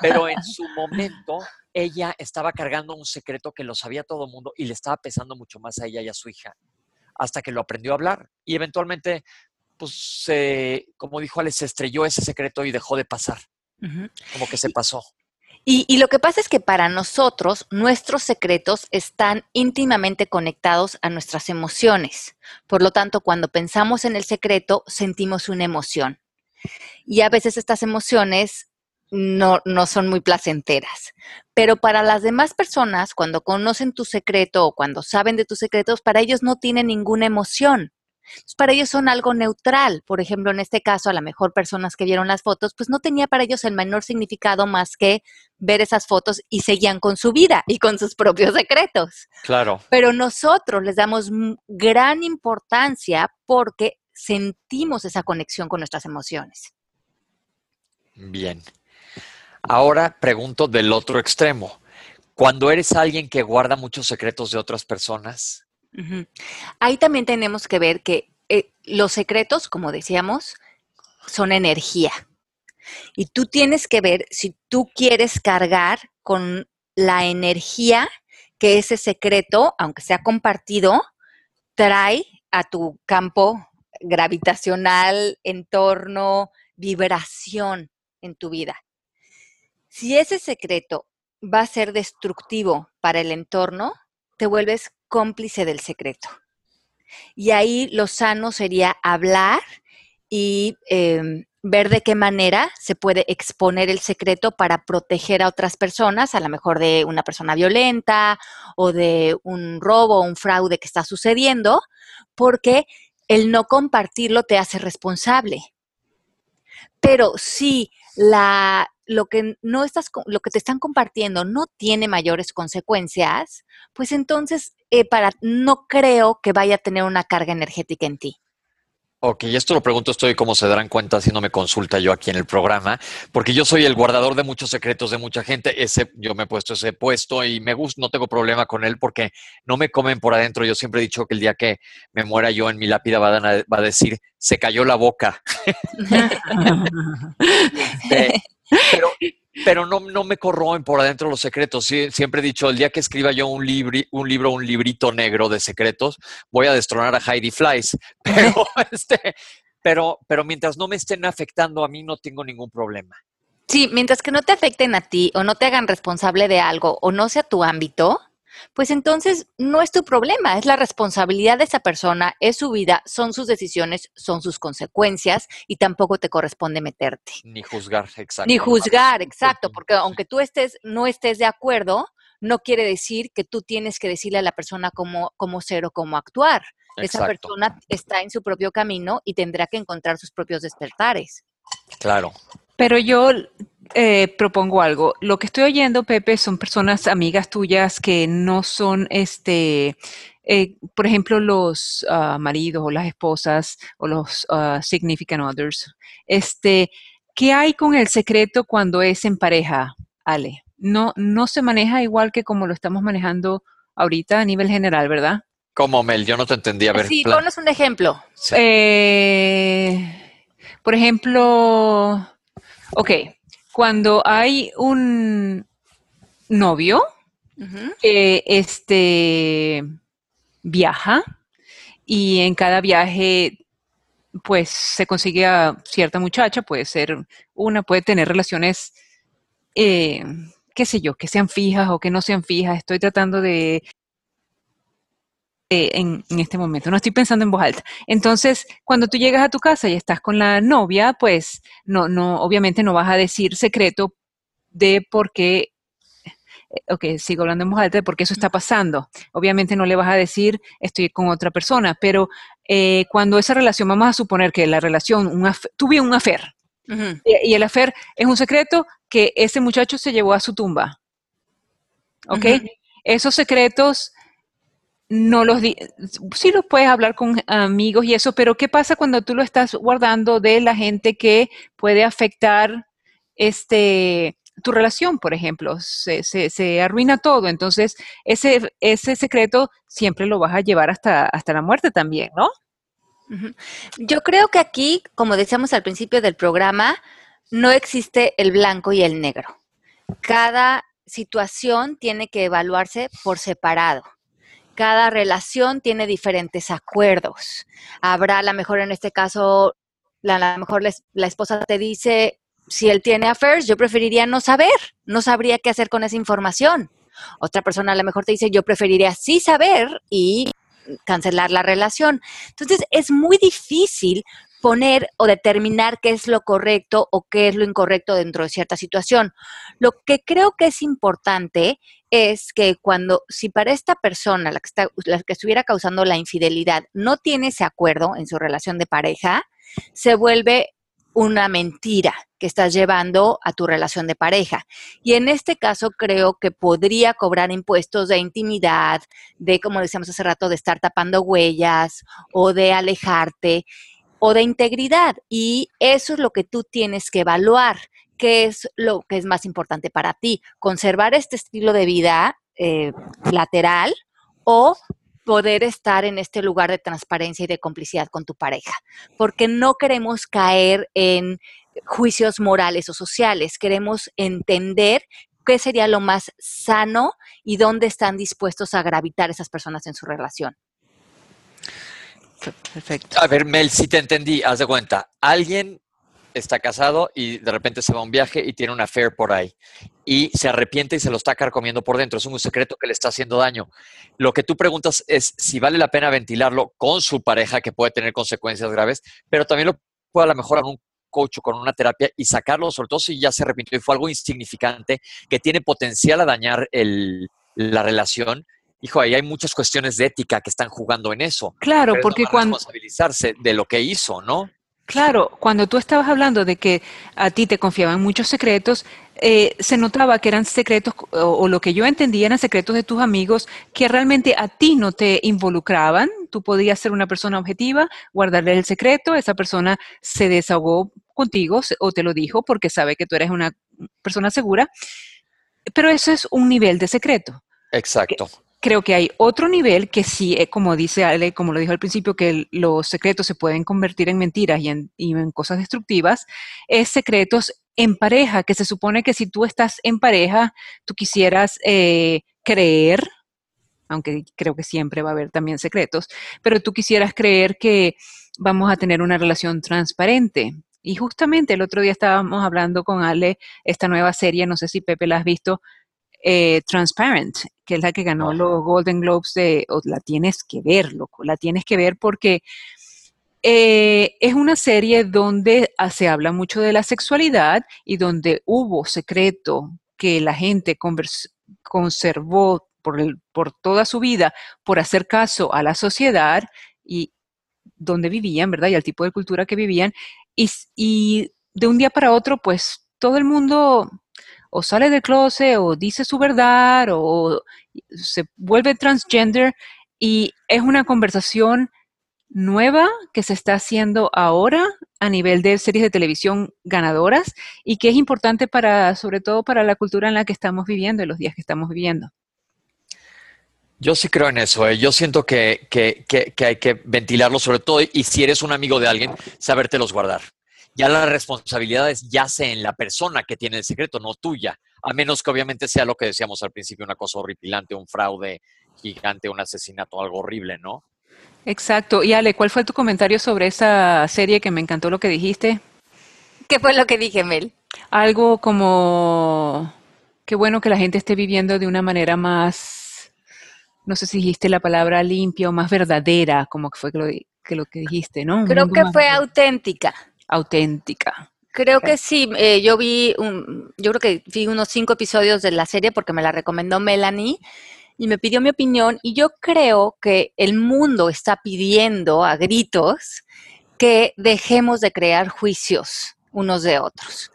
Pero en su momento, ella estaba cargando un secreto que lo sabía todo el mundo y le estaba pesando mucho más a ella y a su hija, hasta que lo aprendió a hablar. Y eventualmente, pues, como dijo Alex, se estrelló ese secreto y dejó de pasar. Como que se pasó. Y, lo que pasa es que para nosotros nuestros secretos están íntimamente conectados a nuestras emociones. Por lo tanto, cuando pensamos en el secreto, sentimos una emoción. Y a veces estas emociones no, no son muy placenteras. Pero para las demás personas, cuando conocen tu secreto o cuando saben de tus secretos, para ellos no tienen ninguna emoción para ellos son algo neutral. Por ejemplo, en este caso, a lo mejor personas que vieron las fotos, pues no tenía para ellos el menor significado más que ver esas fotos y seguían con su vida y con sus propios secretos. Claro. Pero nosotros les damos gran importancia porque sentimos esa conexión con nuestras emociones. Bien. Ahora pregunto del otro extremo. Cuando eres alguien que guarda muchos secretos de otras personas, Ahí también tenemos que ver que eh, los secretos, como decíamos, son energía. Y tú tienes que ver si tú quieres cargar con la energía que ese secreto, aunque sea compartido, trae a tu campo gravitacional, entorno, vibración en tu vida. Si ese secreto va a ser destructivo para el entorno, te vuelves cómplice del secreto. Y ahí lo sano sería hablar y em, ver de qué manera se puede exponer el secreto para proteger a otras personas, a lo mejor de una persona violenta o de un robo o un fraude que está sucediendo, porque el no compartirlo te hace responsable. Pero si la, lo que no estás, lo que te están compartiendo no tiene mayores consecuencias, pues entonces eh, para, no creo que vaya a tener una carga energética en ti. Ok, esto lo pregunto, estoy como se darán cuenta haciéndome consulta yo aquí en el programa, porque yo soy el guardador de muchos secretos de mucha gente. Ese, yo me he puesto ese puesto y me gusta, no tengo problema con él porque no me comen por adentro. Yo siempre he dicho que el día que me muera yo en mi lápida va a, va a decir, se cayó la boca. Este, pero pero no, no me corroen por adentro los secretos. siempre he dicho, el día que escriba yo un, libri, un libro, un librito negro de secretos, voy a destronar a Heidi Flies. Pero, este, pero, pero mientras no me estén afectando a mí, no tengo ningún problema. Sí, mientras que no te afecten a ti o no te hagan responsable de algo o no sea tu ámbito, pues entonces no es tu problema, es la responsabilidad de esa persona, es su vida, son sus decisiones, son sus consecuencias y tampoco te corresponde meterte. Ni juzgar, exacto. Ni juzgar, exacto, porque aunque tú estés, no estés de acuerdo, no quiere decir que tú tienes que decirle a la persona cómo, cómo ser o cómo actuar. Esa persona está en su propio camino y tendrá que encontrar sus propios despertares. Claro. Pero yo eh, propongo algo. Lo que estoy oyendo, Pepe, son personas amigas tuyas que no son, este, eh, por ejemplo, los ah, maridos o las esposas o los uh, significant others. Este, ¿qué hay con el secreto cuando es en pareja, Ale? No, no se maneja igual que como lo estamos manejando ahorita a nivel general, ¿verdad? ¿Cómo, Mel? Yo no te entendí. A ver. Sí, ponos un ejemplo. Eh, por ejemplo, Ok, cuando hay un novio que este, viaja y en cada viaje pues se consigue a cierta muchacha, puede ser una, puede tener relaciones, eh, qué sé yo, que sean fijas o que no sean fijas. Estoy tratando de eh, en, este momento, no estoy pensando en voz alta. Entonces, cuando tú llegas a tu casa y estás con la novia, pues no, no, obviamente no vas a decir secreto de por qué, eh, ok, sigo hablando en voz alta, de por qué eso está pasando. Obviamente no le vas a decir estoy con otra persona, pero eh, cuando esa relación, vamos a suponer que la relación, un tuve un afer, y, el afer es un secreto que ese muchacho se llevó a su tumba. ¿Ok? Esos secretos no los sí los puedes hablar con amigos y eso, pero ¿qué pasa cuando tú lo estás guardando de la gente que puede afectar este tu relación, por ejemplo? Se, se, arruina todo. Entonces, ese, ese secreto siempre lo vas a llevar hasta, hasta la muerte también, ¿no? Yo creo que aquí, como decíamos al principio del programa, no existe el blanco y el negro. Cada situación tiene que evaluarse por separado cada relación tiene diferentes acuerdos. Habrá a lo mejor en este caso, a lo mejor la, esposa te dice, si él tiene affairs, yo preferiría no saber, no sabría qué hacer con esa información. Otra persona a lo mejor te dice, yo preferiría sí saber y cancelar la relación. Entonces, es muy difícil poner o determinar qué es lo correcto o qué es lo incorrecto dentro de cierta situación. Lo que creo que es importante es que cuando, si para esta persona, la que, la que estuviera causando la infidelidad, no tiene ese acuerdo en su relación de pareja, se vuelve una mentira que estás llevando a tu relación de pareja. Y en este caso creo que podría cobrar impuestos de intimidad, de, como decíamos hace rato, de estar tapando huellas o de alejarte o de integridad. Y eso es lo que tú tienes que evaluar qué es lo que es más importante para ti, conservar este estilo de vida eh, lateral o poder estar en este lugar de transparencia y de complicidad con tu pareja, porque no queremos caer en juicios morales o sociales, queremos entender qué sería lo más sano y dónde están dispuestos a gravitar esas personas en su relación. Perfecto. A ver, Mel, si te entendí, haz de cuenta, alguien está casado y de repente se va a un viaje y tiene una affair por ahí y se arrepiente y se lo está carcomiendo por dentro. Es un secreto que le está haciendo daño. Lo que tú preguntas es si vale la pena ventilarlo con su pareja, que puede tener consecuencias graves, pero también lo puede a lo mejor un coach con una terapia y sacarlo, sobre todo si ya se arrepintió y fue algo insignificante que tiene potencial a dañar la relación. Hijo, ahí hay muchas cuestiones de ética que están jugando en eso. Claro, porque cuando... Responsabilizarse de lo que hizo, ¿no? Claro, cuando tú estabas hablando de que a ti te confiaban muchos secretos, eh, se notaba que eran secretos, o, lo que yo entendía eran secretos de tus amigos que realmente a ti no te involucraban. Tú podías ser una persona objetiva, guardarle el secreto, esa persona se desahogó contigo o te lo dijo porque sabe que tú eres una persona segura, pero eso es un nivel de secreto. Exacto. Creo que hay otro nivel que sí, eh, como dice Ale, como lo dijo al principio, que los secretos se pueden convertir en mentiras y en, cosas destructivas, es secretos en pareja, que se supone que si tú estás en pareja, tú quisieras eh, creer, aunque creo que siempre va a haber también secretos, pero tú quisieras creer que vamos a tener una relación transparente. Y justamente el otro día estábamos hablando con Ale, esta nueva serie, no sé si Pepe la has visto, eh, Transparent, que es la que ganó los Golden Globes de, la tienes que ver, loco, la tienes que ver porque eh, es una serie donde ah, se habla mucho de la sexualidad y donde hubo secreto que la gente conservó por, el, por toda su vida por hacer caso a la sociedad y donde vivían, ¿verdad? Y al tipo de cultura que vivían. Y, y de un día para otro, pues todo el mundo o sale del closet o dice su verdad o se vuelve transgender y es una conversación nueva que se está haciendo ahora a nivel de series de televisión ganadoras y que es importante para, sobre todo para la cultura en la que estamos viviendo, en los días que estamos viviendo. Yo sí creo en eso. ¿eh? Yo siento que, que, que, hay que ventilarlo, sobre todo, y si eres un amigo de alguien, sabértelos guardar ya la responsabilidad yace en la persona que tiene el secreto, no tuya, a menos que obviamente sea lo que decíamos al principio, una cosa horripilante, un fraude gigante, un asesinato, algo horrible, ¿no? Exacto. Y Ale, ¿cuál fue tu comentario sobre esa serie que me encantó lo que dijiste? ¿Qué fue lo que dije, Mel? Algo como, qué bueno que la gente esté viviendo de una manera más, no sé si dijiste la palabra limpia o más verdadera, como que fue que lo que, lo que dijiste, ¿no? Creo que fue auténtica auténtica. Creo que sí, eh, yo vi, un, yo creo que vi unos cinco episodios de la serie porque me la recomendó Melanie y me pidió mi opinión y yo creo que el mundo está pidiendo a gritos que dejemos de crear juicios unos de otros,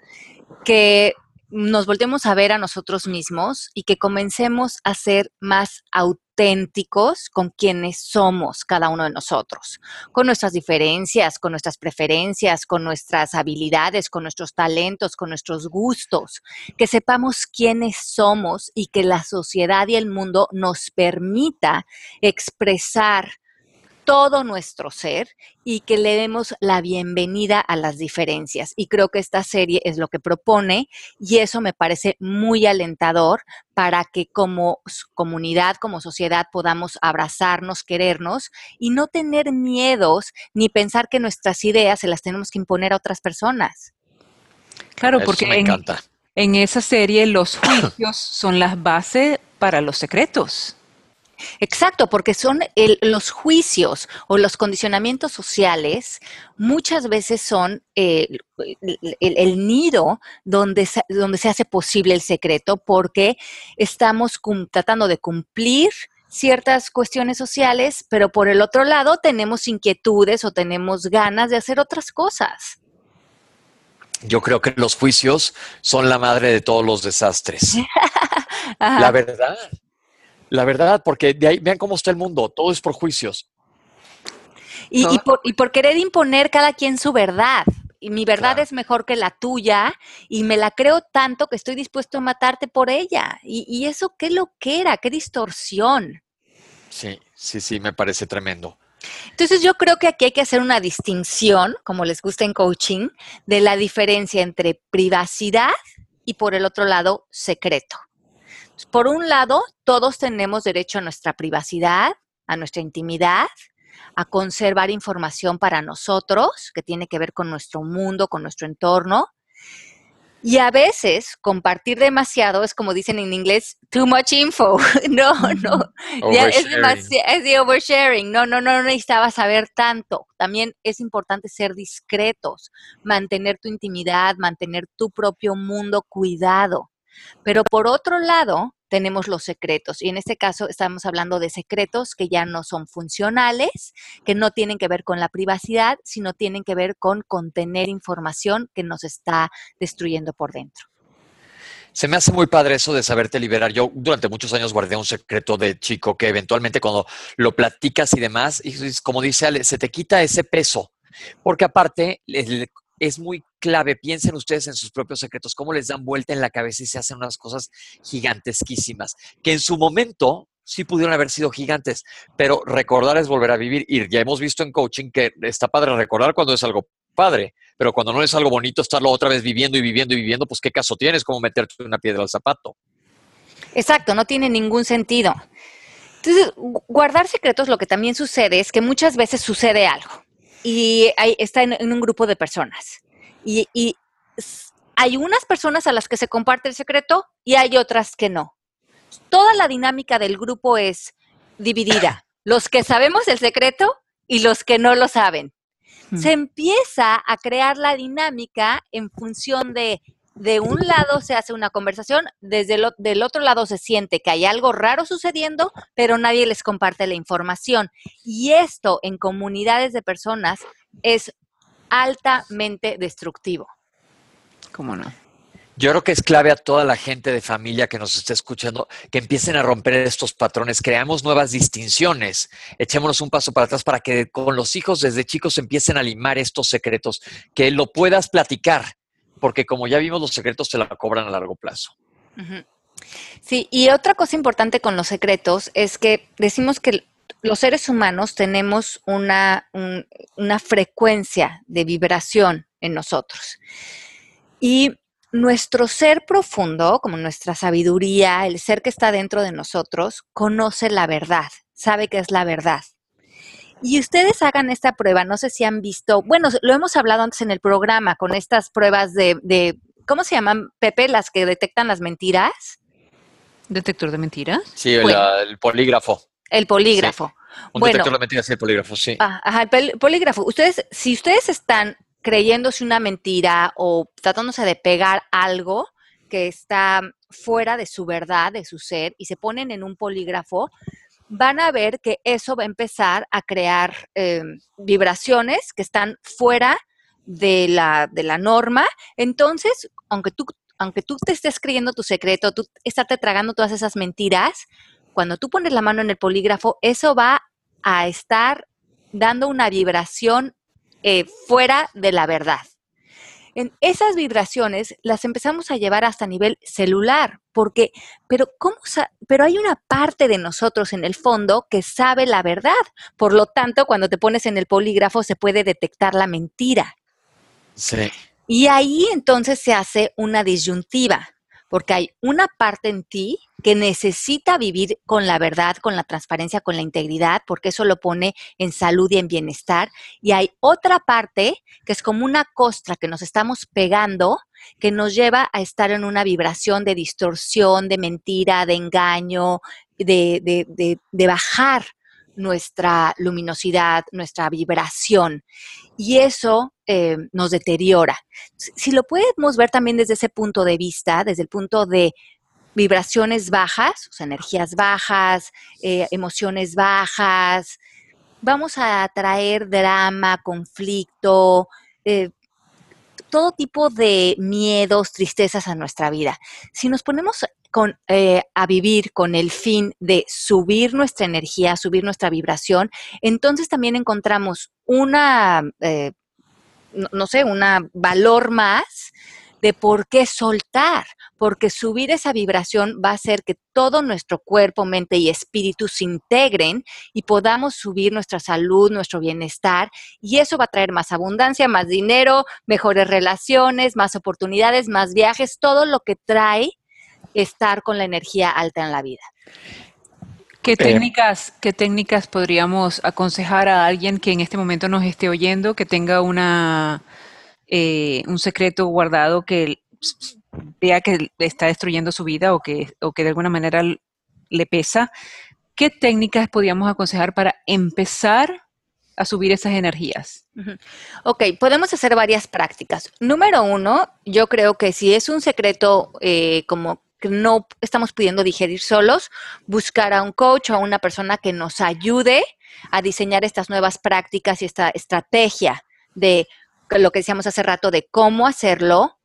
que nos volteemos a ver a nosotros mismos y que comencemos a ser más auténticos con quienes somos cada uno de nosotros, con nuestras diferencias, con nuestras preferencias, con nuestras habilidades, con nuestros talentos, con nuestros gustos, que sepamos quiénes somos y que la sociedad y el mundo nos permita expresar todo nuestro ser y que le demos la bienvenida a las diferencias. Y creo que esta serie es lo que propone y eso me parece muy alentador para que como comunidad, como sociedad podamos abrazarnos, querernos y no tener miedos ni pensar que nuestras ideas se las tenemos que imponer a otras personas. Claro, porque en, en esa serie los juicios son las bases para los secretos. Exacto, porque son los juicios o los condicionamientos sociales muchas veces son eh, el, nido donde se, donde se hace posible el secreto porque estamos tratando de cumplir ciertas cuestiones sociales, pero por el otro lado tenemos inquietudes o tenemos ganas de hacer otras cosas. Yo creo que los juicios son la madre de todos los desastres. la verdad. La verdad, porque de ahí, vean cómo está el mundo, todo es por juicios. Y, por, querer imponer cada quien su verdad. Y mi verdad es mejor que la tuya y me la creo tanto que estoy dispuesto a matarte por ella. Y, y eso, qué lo que era, qué distorsión. Sí, sí, sí, me parece tremendo. Entonces yo creo que aquí hay que hacer una distinción, como les gusta en coaching, de la diferencia entre privacidad y por el otro lado secreto. Por un lado, todos tenemos derecho a nuestra privacidad, a nuestra intimidad, a conservar información para nosotros, que tiene que ver con nuestro mundo, con nuestro entorno. Y a veces compartir demasiado es como dicen en inglés, too much info. No, no. es, es de oversharing. No, no, no, no necesitaba saber tanto. También es importante ser discretos, mantener tu intimidad, mantener tu propio mundo cuidado. Pero por otro lado, tenemos los secretos. Y en este caso estamos hablando de secretos que ya no son funcionales, que no tienen que ver con la privacidad, sino tienen que ver con contener información que nos está destruyendo por dentro. Se me hace muy padre eso de saberte liberar. Yo durante muchos años guardé un secreto de chico que eventualmente cuando lo platicas y demás, y como dice Ale, se te quita ese peso. Porque aparte, es muy clave. Piensen ustedes en sus propios secretos, cómo les dan vuelta en la cabeza y se hacen unas cosas gigantesquísimas, que en su momento sí pudieron haber sido gigantes, pero recordar es volver a vivir. Y ya hemos visto en coaching que está padre recordar cuando es algo padre, pero cuando no es algo bonito estarlo otra vez viviendo y viviendo y viviendo, pues qué caso tienes como meterte una piedra al zapato. Exacto, no tiene ningún sentido. Entonces, guardar secretos lo que también sucede es que muchas veces sucede algo y está en, un grupo de personas. Y, y hay unas personas a las que se comparte el secreto y hay otras que no. Toda la dinámica del grupo es dividida. Los que sabemos el secreto y los que no lo saben. Se empieza a crear la dinámica en función de de un lado se hace una conversación, desde el del otro lado se siente que hay algo raro sucediendo, pero nadie les comparte la información. Y esto en comunidades de personas es altamente destructivo. ¿Cómo no? Yo creo que es clave a toda la gente de familia que nos esté escuchando que empiecen a romper estos patrones, creamos nuevas distinciones, echémonos un paso para atrás para que con los hijos desde chicos empiecen a limar estos secretos, que lo puedas platicar, porque como ya vimos, los secretos se la cobran a largo plazo. Sí, y otra cosa importante con los secretos es que decimos que los seres humanos tenemos una, una frecuencia de vibración en nosotros. Y nuestro ser profundo, como nuestra sabiduría, el ser que está dentro de nosotros, conoce la verdad, sabe que es la verdad. Y ustedes hagan esta prueba, no sé si han visto, bueno, lo hemos hablado antes en el programa con estas pruebas de, ¿cómo se llaman, Pepe, las que detectan las mentiras? ¿Detector de mentiras? Sí, el, polígrafo. El polígrafo. Un detector de mentiras, sí, el polígrafo, sí. Ah, ajá, el polígrafo. Ustedes, si ustedes están creyéndose una mentira o tratándose de pegar algo que está fuera de su verdad, de su ser, y se ponen en un polígrafo, van a ver que eso va a empezar a crear eh, vibraciones que están fuera de la, de la norma. Entonces, aunque tú, aunque tú te estés creyendo tu secreto, tú estás tragando todas esas mentiras, cuando tú pones la mano en el polígrafo, eso va a estar dando una vibración eh, fuera de la verdad. En esas vibraciones las empezamos a llevar hasta nivel celular, porque, pero, ¿cómo pero hay una parte de nosotros en el fondo que sabe la verdad. Por lo tanto, cuando te pones en el polígrafo se puede detectar la mentira. Sí. Y ahí entonces se hace una disyuntiva porque hay una parte en ti que necesita vivir con la verdad, con la transparencia, con la integridad, porque eso lo pone en salud y en bienestar. Y hay otra parte que es como una costra que nos estamos pegando, que nos lleva a estar en una vibración de distorsión, de mentira, de engaño, de, de, de bajar nuestra luminosidad, nuestra vibración. Y eso eh, nos deteriora. Si lo podemos ver también desde ese punto de vista, desde el punto de vibraciones bajas, energías bajas, eh, emociones bajas, vamos a atraer drama, conflicto, eh, todo tipo de miedos, tristezas a nuestra vida. Si nos ponemos con, a vivir con el fin de subir nuestra energía, subir nuestra vibración, entonces también encontramos una no, sé, un valor más de por qué soltar, porque subir esa vibración va a hacer que todo nuestro cuerpo, mente y espíritu se integren y podamos subir nuestra salud, nuestro bienestar, y eso va a traer más abundancia, más dinero, mejores relaciones, más oportunidades, más viajes, todo lo que trae estar con la energía alta en la vida. ¿Qué técnicas, ¿Qué técnicas podríamos aconsejar a alguien que en este momento nos esté oyendo, que tenga una, eh, un secreto guardado que vea que está destruyendo su vida o que, o que de alguna manera le pesa? ¿Qué técnicas podríamos aconsejar para empezar a subir esas energías? Ok, podemos hacer varias prácticas. Número uno, yo creo que si es un secreto eh, como que no estamos pudiendo digerir solos, buscar a un coach o a una persona que nos ayude a diseñar estas nuevas prácticas y esta estrategia de lo que decíamos hace rato, de cómo hacerlo,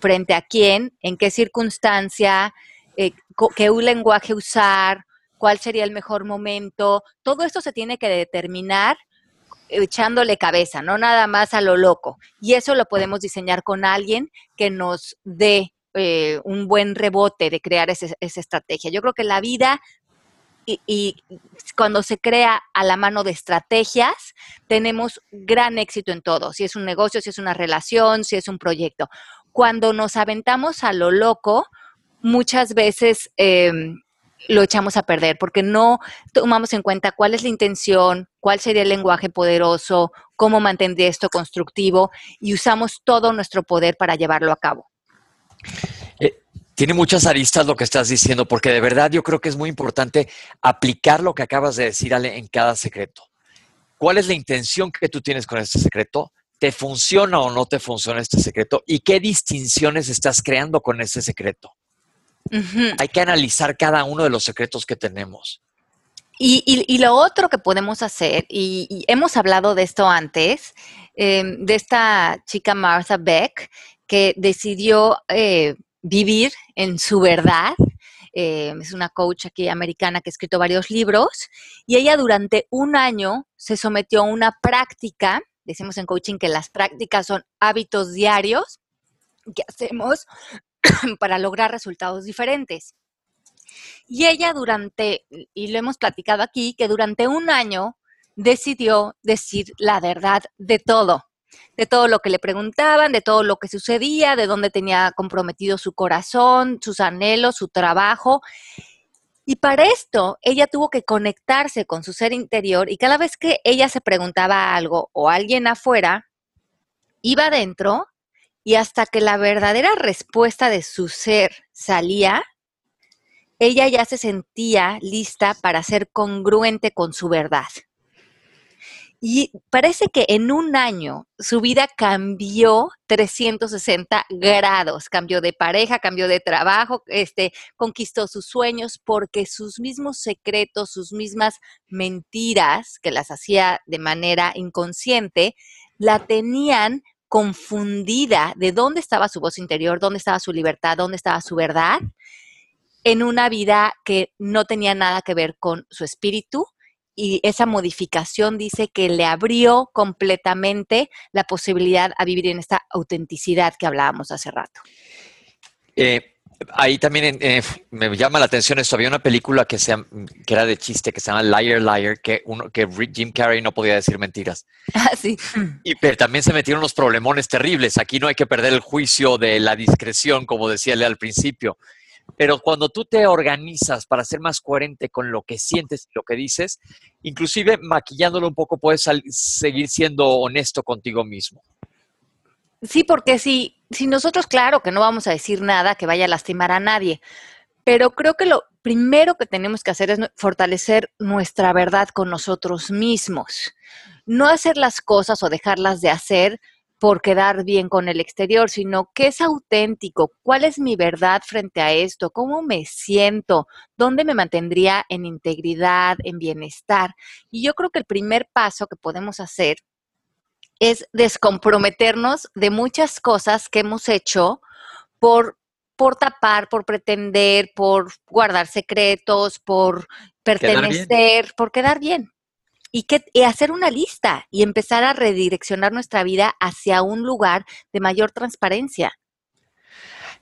frente a quién, en qué circunstancia, eh, qué lenguaje usar, cuál sería el mejor momento. Todo esto se tiene que determinar echándole cabeza, no nada más a lo loco. Y eso lo podemos diseñar con alguien que nos dé eh, un buen rebote de crear esa estrategia. Yo creo que la vida y, cuando se crea a la mano de estrategias, tenemos gran éxito en todo, si es un negocio, si es una relación, si es un proyecto. Cuando nos aventamos a lo loco, muchas veces em, lo echamos a perder porque no tomamos en cuenta cuál es la intención, cuál sería el lenguaje poderoso, cómo mantener esto constructivo y usamos todo nuestro poder para llevarlo a cabo. Tiene muchas aristas lo que estás diciendo, porque de verdad yo creo que es muy importante aplicar lo que acabas de decir, Ale, en cada secreto. ¿Cuál es la intención que tú tienes con este secreto? ¿Te funciona o no te funciona este secreto? ¿Y qué distinciones estás creando con este secreto? Hay que analizar cada uno de los secretos que tenemos. Y, lo otro que podemos hacer, y, hemos hablado de esto antes, em, de esta chica Martha Beck, que decidió eh, vivir en su verdad. Em, es una coach aquí americana que ha escrito varios libros y ella durante un año se sometió a una práctica, decimos en coaching que las prácticas son hábitos diarios que hacemos para lograr resultados diferentes. Y ella durante, y lo hemos platicado aquí, que durante un año decidió decir la verdad de todo, de todo lo que le preguntaban, de todo lo que sucedía, de dónde tenía comprometido su corazón, sus anhelos, su trabajo. Y para esto, ella tuvo que conectarse con su ser interior y cada vez que ella se preguntaba algo o alguien afuera, iba adentro y hasta que la verdadera respuesta de su ser salía, ella ya se sentía lista para ser congruente con su verdad. Y parece que en un año su vida cambió 360 grados, cambió de pareja, cambió de trabajo, este, conquistó sus sueños porque sus mismos secretos, sus mismas mentiras que las hacía de manera inconsciente, la tenían confundida de dónde estaba su voz interior, dónde estaba su libertad, dónde estaba su verdad, en una vida que no tenía nada que ver con su espíritu. Y esa modificación dice que le abrió completamente la posibilidad a vivir en esta autenticidad que hablábamos hace rato. Eh, ahí también eh, me llama la atención esto. Había una película que, se, que era de chiste que se llama Liar Liar, que, uno, que Jim Carrey no podía decir mentiras. Ah, sí. Y pero también se metieron unos problemones terribles. Aquí no hay que perder el juicio de la discreción, como decía él al principio. Pero cuando tú te organizas para ser más coherente con lo que sientes y lo que dices, inclusive maquillándolo un poco, puedes seguir siendo honesto contigo mismo. Sí, porque si, si nosotros, claro que no vamos a decir nada que vaya a lastimar a nadie, pero creo que lo primero que tenemos que hacer es fortalecer nuestra verdad con nosotros mismos. No hacer las cosas o dejarlas de hacer por quedar bien con el exterior, sino qué es auténtico, cuál es mi verdad frente a esto, cómo me siento, dónde me mantendría en integridad, en bienestar. Y yo creo que el primer paso que podemos hacer es descomprometernos de muchas cosas que hemos hecho por, por tapar, por pretender, por guardar secretos, por pertenecer, por quedar bien. Y, que, y hacer una lista y empezar a redireccionar nuestra vida hacia un lugar de mayor transparencia.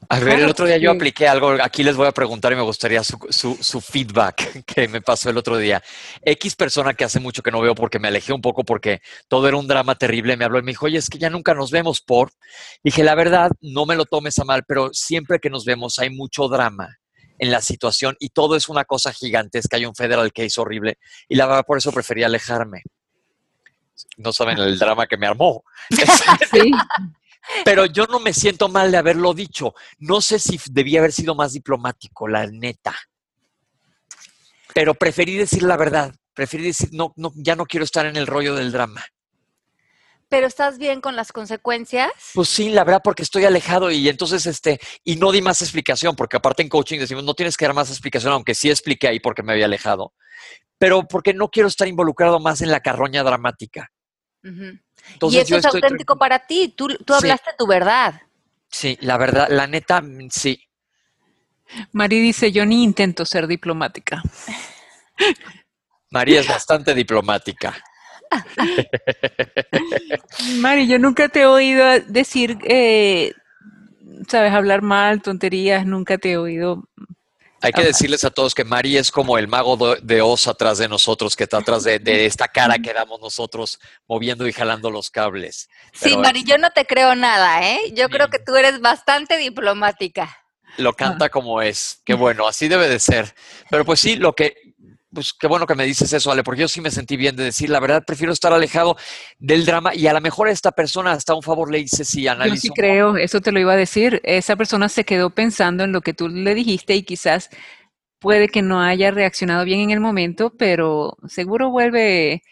A ver, el otro día yo apliqué algo, aquí les voy a preguntar y me gustaría su, feedback que me pasó el otro día. X persona que hace mucho que no veo porque me alejé un poco porque todo era un drama terrible, me habló y me dijo, oye, es que ya nunca nos vemos por... Dije, la verdad, no me lo tomes a mal, pero siempre que nos vemos hay mucho drama en la situación y todo es una cosa gigantesca, hay un federal case horrible y la verdad por eso preferí alejarme. No saben el drama que me armó. sí. Pero yo no me siento mal de haberlo dicho. No sé si debía haber sido más diplomático, la neta. Pero preferí decir la verdad. Preferí decir, no, no, ya no quiero estar en el rollo del drama. ¿Pero estás bien con las consecuencias? Pues sí, la verdad, porque estoy alejado y entonces, este, y no di más explicación, porque aparte en coaching decimos, no tienes que dar más explicación, aunque sí expliqué ahí porque me había alejado, pero porque no quiero estar involucrado más en la carroña dramática y eso es auténtico para ti, tú, tú hablaste tu verdad. Sí, la verdad, la neta, sí. Mari dice, yo ni intento ser diplomática. María es bastante diplomática. Mari, yo nunca te he oído decir, eh, sabes, hablar mal, tonterías, nunca te he oído Hay que Ajá. decirles a todos que Mari es como el mago de Oz atrás de nosotros, que está atrás de, de esta cara que damos nosotros moviendo y jalando los cables. Sí, Mari, yo no te creo nada, ¿eh? Yo creo que tú eres bastante diplomática. Lo canta como es. Qué bueno, así debe de ser. Pero pues sí, lo que, pues qué bueno que me dices eso, Ale, porque yo sí me sentí bien de decir, la verdad, prefiero estar alejado del drama y a lo mejor a esta persona hasta un favor le hice si Yo analizo. sí creo, eso te lo iba a decir. Esa persona se quedó pensando en lo que tú le dijiste y quizás puede que no haya reaccionado bien en el momento, pero seguro vuelve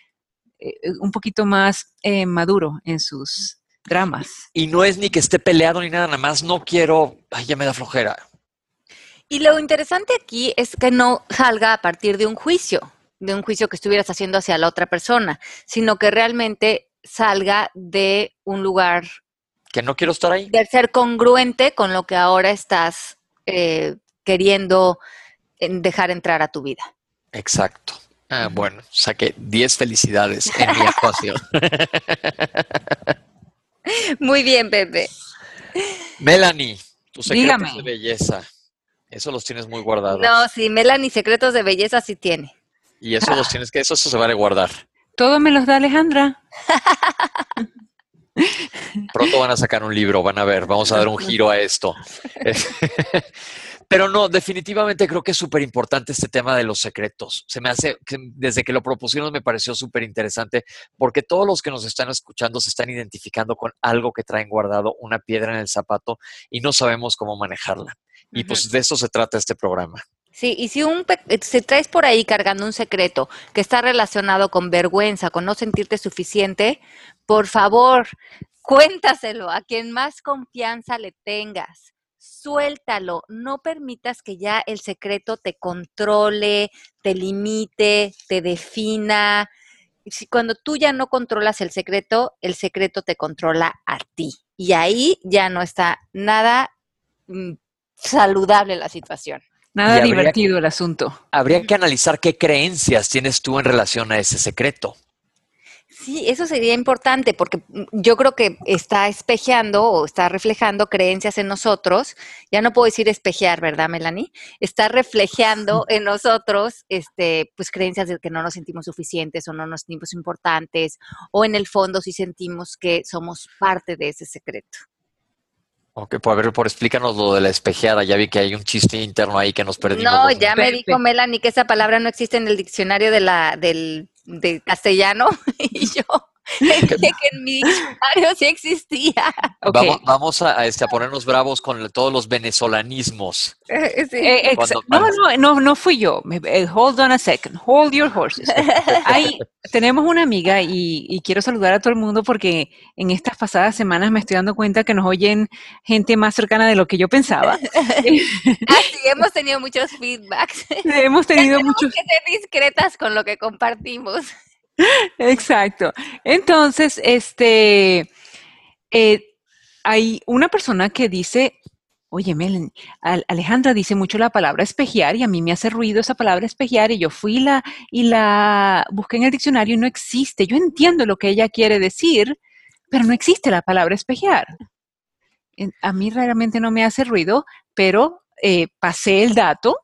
eh, un poquito más eh, maduro en sus dramas. Y no es ni que esté peleado ni nada, nada más no quiero, ay, ya me da flojera. Y lo interesante aquí es que no salga a partir de un juicio, de un juicio que estuvieras haciendo hacia la otra persona, sino que realmente salga de un lugar Que no quiero estar ahí. de ser congruente con lo que ahora estás eh, queriendo en- dejar entrar a tu vida. Exacto. Ah, bueno, saqué 10 felicidades en mi actuación. Muy bien, Pepe. Melanie, tus secretos Dígame. de belleza. Eso los tienes muy guardados. No, sí, Melanie, secretos de belleza sí tiene. Y eso los tienes que, eso, eso se vale guardar. Todo me los da Alejandra. Pronto van a sacar un libro, van a ver, vamos a dar un giro a esto. Pero no, definitivamente creo que es súper importante este tema de los secretos. Se me hace, desde que lo propusieron me pareció súper interesante porque todos los que nos están escuchando se están identificando con algo que traen guardado, una piedra en el zapato y no sabemos cómo manejarla. Y pues de eso se trata este programa. Sí, y si un eh, si traes por ahí cargando un secreto que está relacionado con vergüenza, con no sentirte suficiente, por favor, cuéntaselo a quien más confianza le tengas. Suéltalo, no permitas que ya el secreto te controle, te limite, te defina. Si cuando tú ya no controlas el secreto, el secreto te controla a ti. Y ahí ya no está nada mm, saludable la situación. Nada divertido el asunto. Habría que analizar qué creencias tienes tú en relación a ese secreto. Sí, eso sería importante porque mm, yo creo que está espejeando o está reflejando creencias en nosotros. Ya no puedo decir espejear, ¿verdad, Melanie? Está reflejando en nosotros, este, pues creencias de que no nos sentimos suficientes o no nos sentimos importantes o en el fondo sí sentimos que somos parte de ese secreto. Ok, pues a ver, por explícanos lo de la espejeada. Ya vi que hay un chiste interno ahí que nos perdimos. No, ya me dijo Melanie que esa palabra no existe en el diccionario de la, del, de castellano y yo que en mi diccionario sí existía. Ok. Vamos, vamos a, a, este, a ponernos bravos con todos los venezolanismos. Sí. Eh, exa- Cuando no, no, no, no fui yo. Eh, Hold on a second. Hold your horses. Ahí tenemos una amiga y, y quiero saludar a todo el mundo porque en estas pasadas semanas me estoy dando cuenta que nos oyen gente más cercana de lo que yo pensaba. Ah, sí, hemos tenido muchos feedbacks. Hemos tenido muchos que ser discretas con lo que compartimos. Exacto. Entonces, este, eh, hay una persona que dice, oye, Melanie, Al- Alejandra dice mucho la palabra espejear y a mí me hace ruido esa palabra espejear y yo fui la, y la busqué en el diccionario y no existe. Yo entiendo lo que ella quiere decir, pero no existe la palabra espejear. A mí realmente no me hace ruido, pero eh, pasé el dato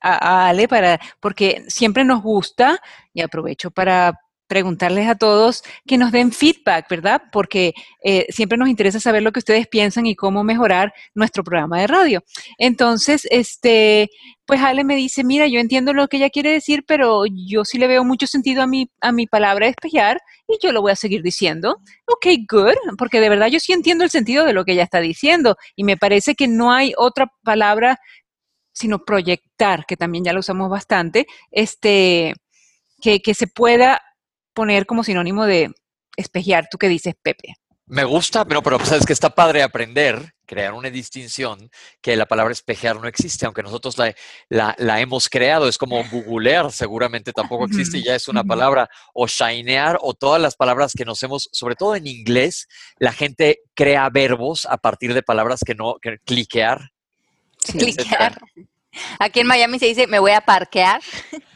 a, a Ale para, porque siempre nos gusta, y aprovecho para preguntarles a todos que nos den feedback, ¿verdad? Porque eh, siempre nos interesa saber lo que ustedes piensan y cómo mejorar nuestro programa de radio. Entonces, este, pues Ale me dice, mira, yo entiendo lo que ella quiere decir, pero yo sí le veo mucho sentido a mi, a mi palabra despejar y yo lo voy a seguir diciendo. Ok, good, porque de verdad yo sí entiendo el sentido de lo que ella está diciendo y me parece que no hay otra palabra sino proyectar, que también ya lo usamos bastante, este, que, que se pueda poner como sinónimo de espejear. ¿Tú qué dices, Pepe? Me gusta, pero, pero sabes que está padre aprender, crear una distinción, que la palabra espejear no existe, aunque nosotros la, la, la hemos creado. Es como googlear, seguramente tampoco existe y ya es una palabra. O shinear, o todas las palabras que nos hemos, sobre todo en inglés, la gente crea verbos a partir de palabras que no, que cliquear. Sí. Cliquear. Aquí en Miami se dice, me voy a parquear.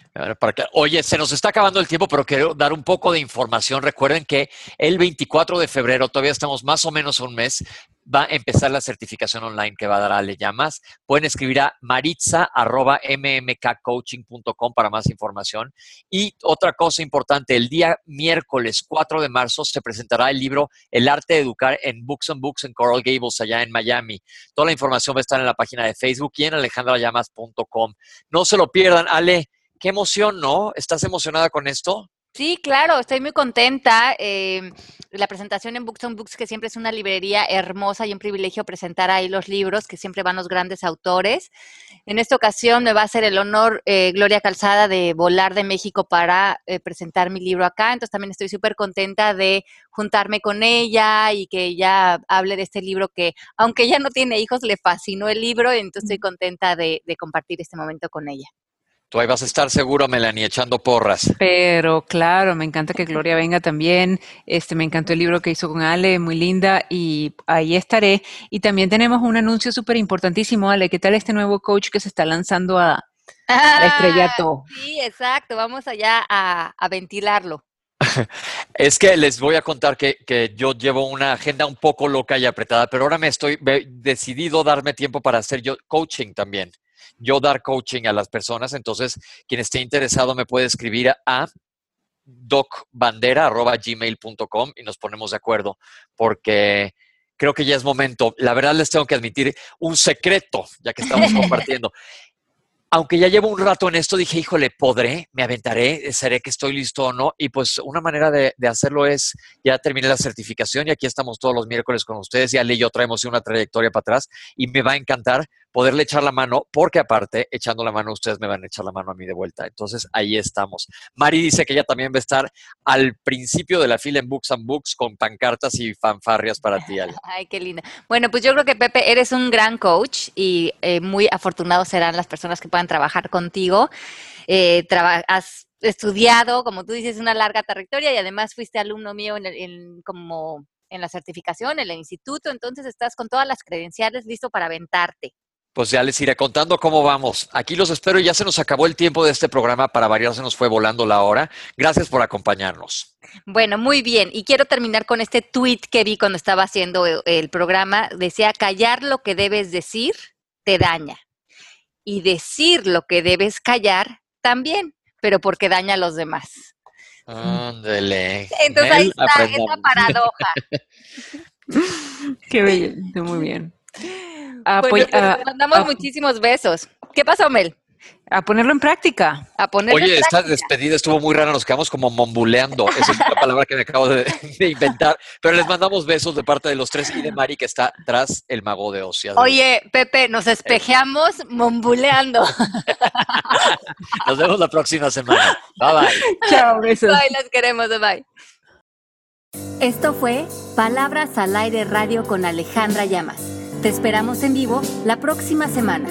oye, se nos está acabando el tiempo, pero quiero dar un poco de información. Recuerden que el 24 de febrero, todavía estamos más o menos un mes, va a empezar la certificación online que va a dar Ale Llamas. Pueden escribir a maritza.mmkcoaching.com para más información. Y otra cosa importante, el día miércoles 4 de marzo se presentará el libro El arte de educar en Books and Books en Coral Gables, allá en Miami. Toda la información va a estar en la página de Facebook y en alejandrallamas.com. No se lo pierdan, Ale. Qué emoción, ¿no? ¿Estás emocionada con esto? Sí, claro, estoy muy contenta. Eh, la presentación en Books on Books, que siempre es una librería hermosa y un privilegio presentar ahí los libros, que siempre van los grandes autores. En esta ocasión me va a hacer el honor eh, Gloria Calzada de volar de México para eh, presentar mi libro acá. Entonces también estoy súper contenta de juntarme con ella y que ella hable de este libro que, aunque ella no tiene hijos, le fascinó el libro. Entonces estoy contenta de compartir este momento con ella. Tú ahí vas a estar seguro, Melanie, echando porras. Pero claro, me encanta que Gloria venga también. Este, me encantó el libro que hizo con Ale, muy linda, y ahí estaré. Y también tenemos un anuncio súper importantísimo, Ale. ¿Qué tal este nuevo coach que se está lanzando a, a estrellato? Sí, exacto. Vamos allá a, a ventilarlo. Es que les voy a contar que, que, yo llevo una agenda un poco loca y apretada, pero ahora me estoy decidido darme tiempo para hacer yo coaching también yo dar coaching a las personas. Entonces, quien esté interesado me puede escribir a docbandera.gmail.com y nos ponemos de acuerdo porque creo que ya es momento. La verdad les tengo que admitir un secreto, ya que estamos compartiendo. Aunque ya llevo un rato en esto, dije, híjole, ¿podré? ¿Me aventaré? ¿Seré que estoy listo o no? Y pues una manera de, hacerlo es, ya terminé la certificación y aquí estamos todos los miércoles con ustedes. Ya leí yo traemos una trayectoria para atrás y me va a encantar poderle echar la mano, porque aparte, echando la mano, ustedes me van a echar la mano a mí de vuelta. Entonces, ahí estamos. Mari dice que ella también va a estar al principio de la fila en Books and Books con pancartas y fanfarrias para ti. Ay, qué linda. Bueno, pues yo creo que, Pepe, eres un gran coach y eh, muy afortunados serán las personas que puedan trabajar contigo. Eh, has estudiado, como tú dices, una larga trayectoria y además fuiste alumno mío en, como en la certificación, en el instituto, entonces estás con todas las credenciales listo para aventarte pues ya les iré contando cómo vamos. Aquí los espero y ya se nos acabó el tiempo de este programa. Para variar, se nos fue volando la hora. Gracias por acompañarnos. Bueno, muy bien. Y quiero terminar con este tweet que vi cuando estaba haciendo el programa. Decía, callar lo que debes decir te daña. Y decir lo que debes callar también, pero porque daña a los demás. Ándale. Entonces ahí está esa paradoja. Qué bello, muy bien. Pues, mandamos muchísimos besos. ¿Qué pasó, Mel? A ponerlo en práctica. A ponerlo Oye, esta despedida estuvo muy rara, nos quedamos como mombuleando. Esa es la palabra que me acabo de, inventar. Pero les mandamos besos de parte de los tres y de Mari, que está tras el mago de Ocia. Oye, Pepe, nos espejeamos mombuleando. nos vemos la próxima semana. Bye bye. Chao, besos. Bye, las queremos, bye. Esto fue Palabras al Aire Radio con Alejandra Llamas. Te esperamos en vivo la próxima semana.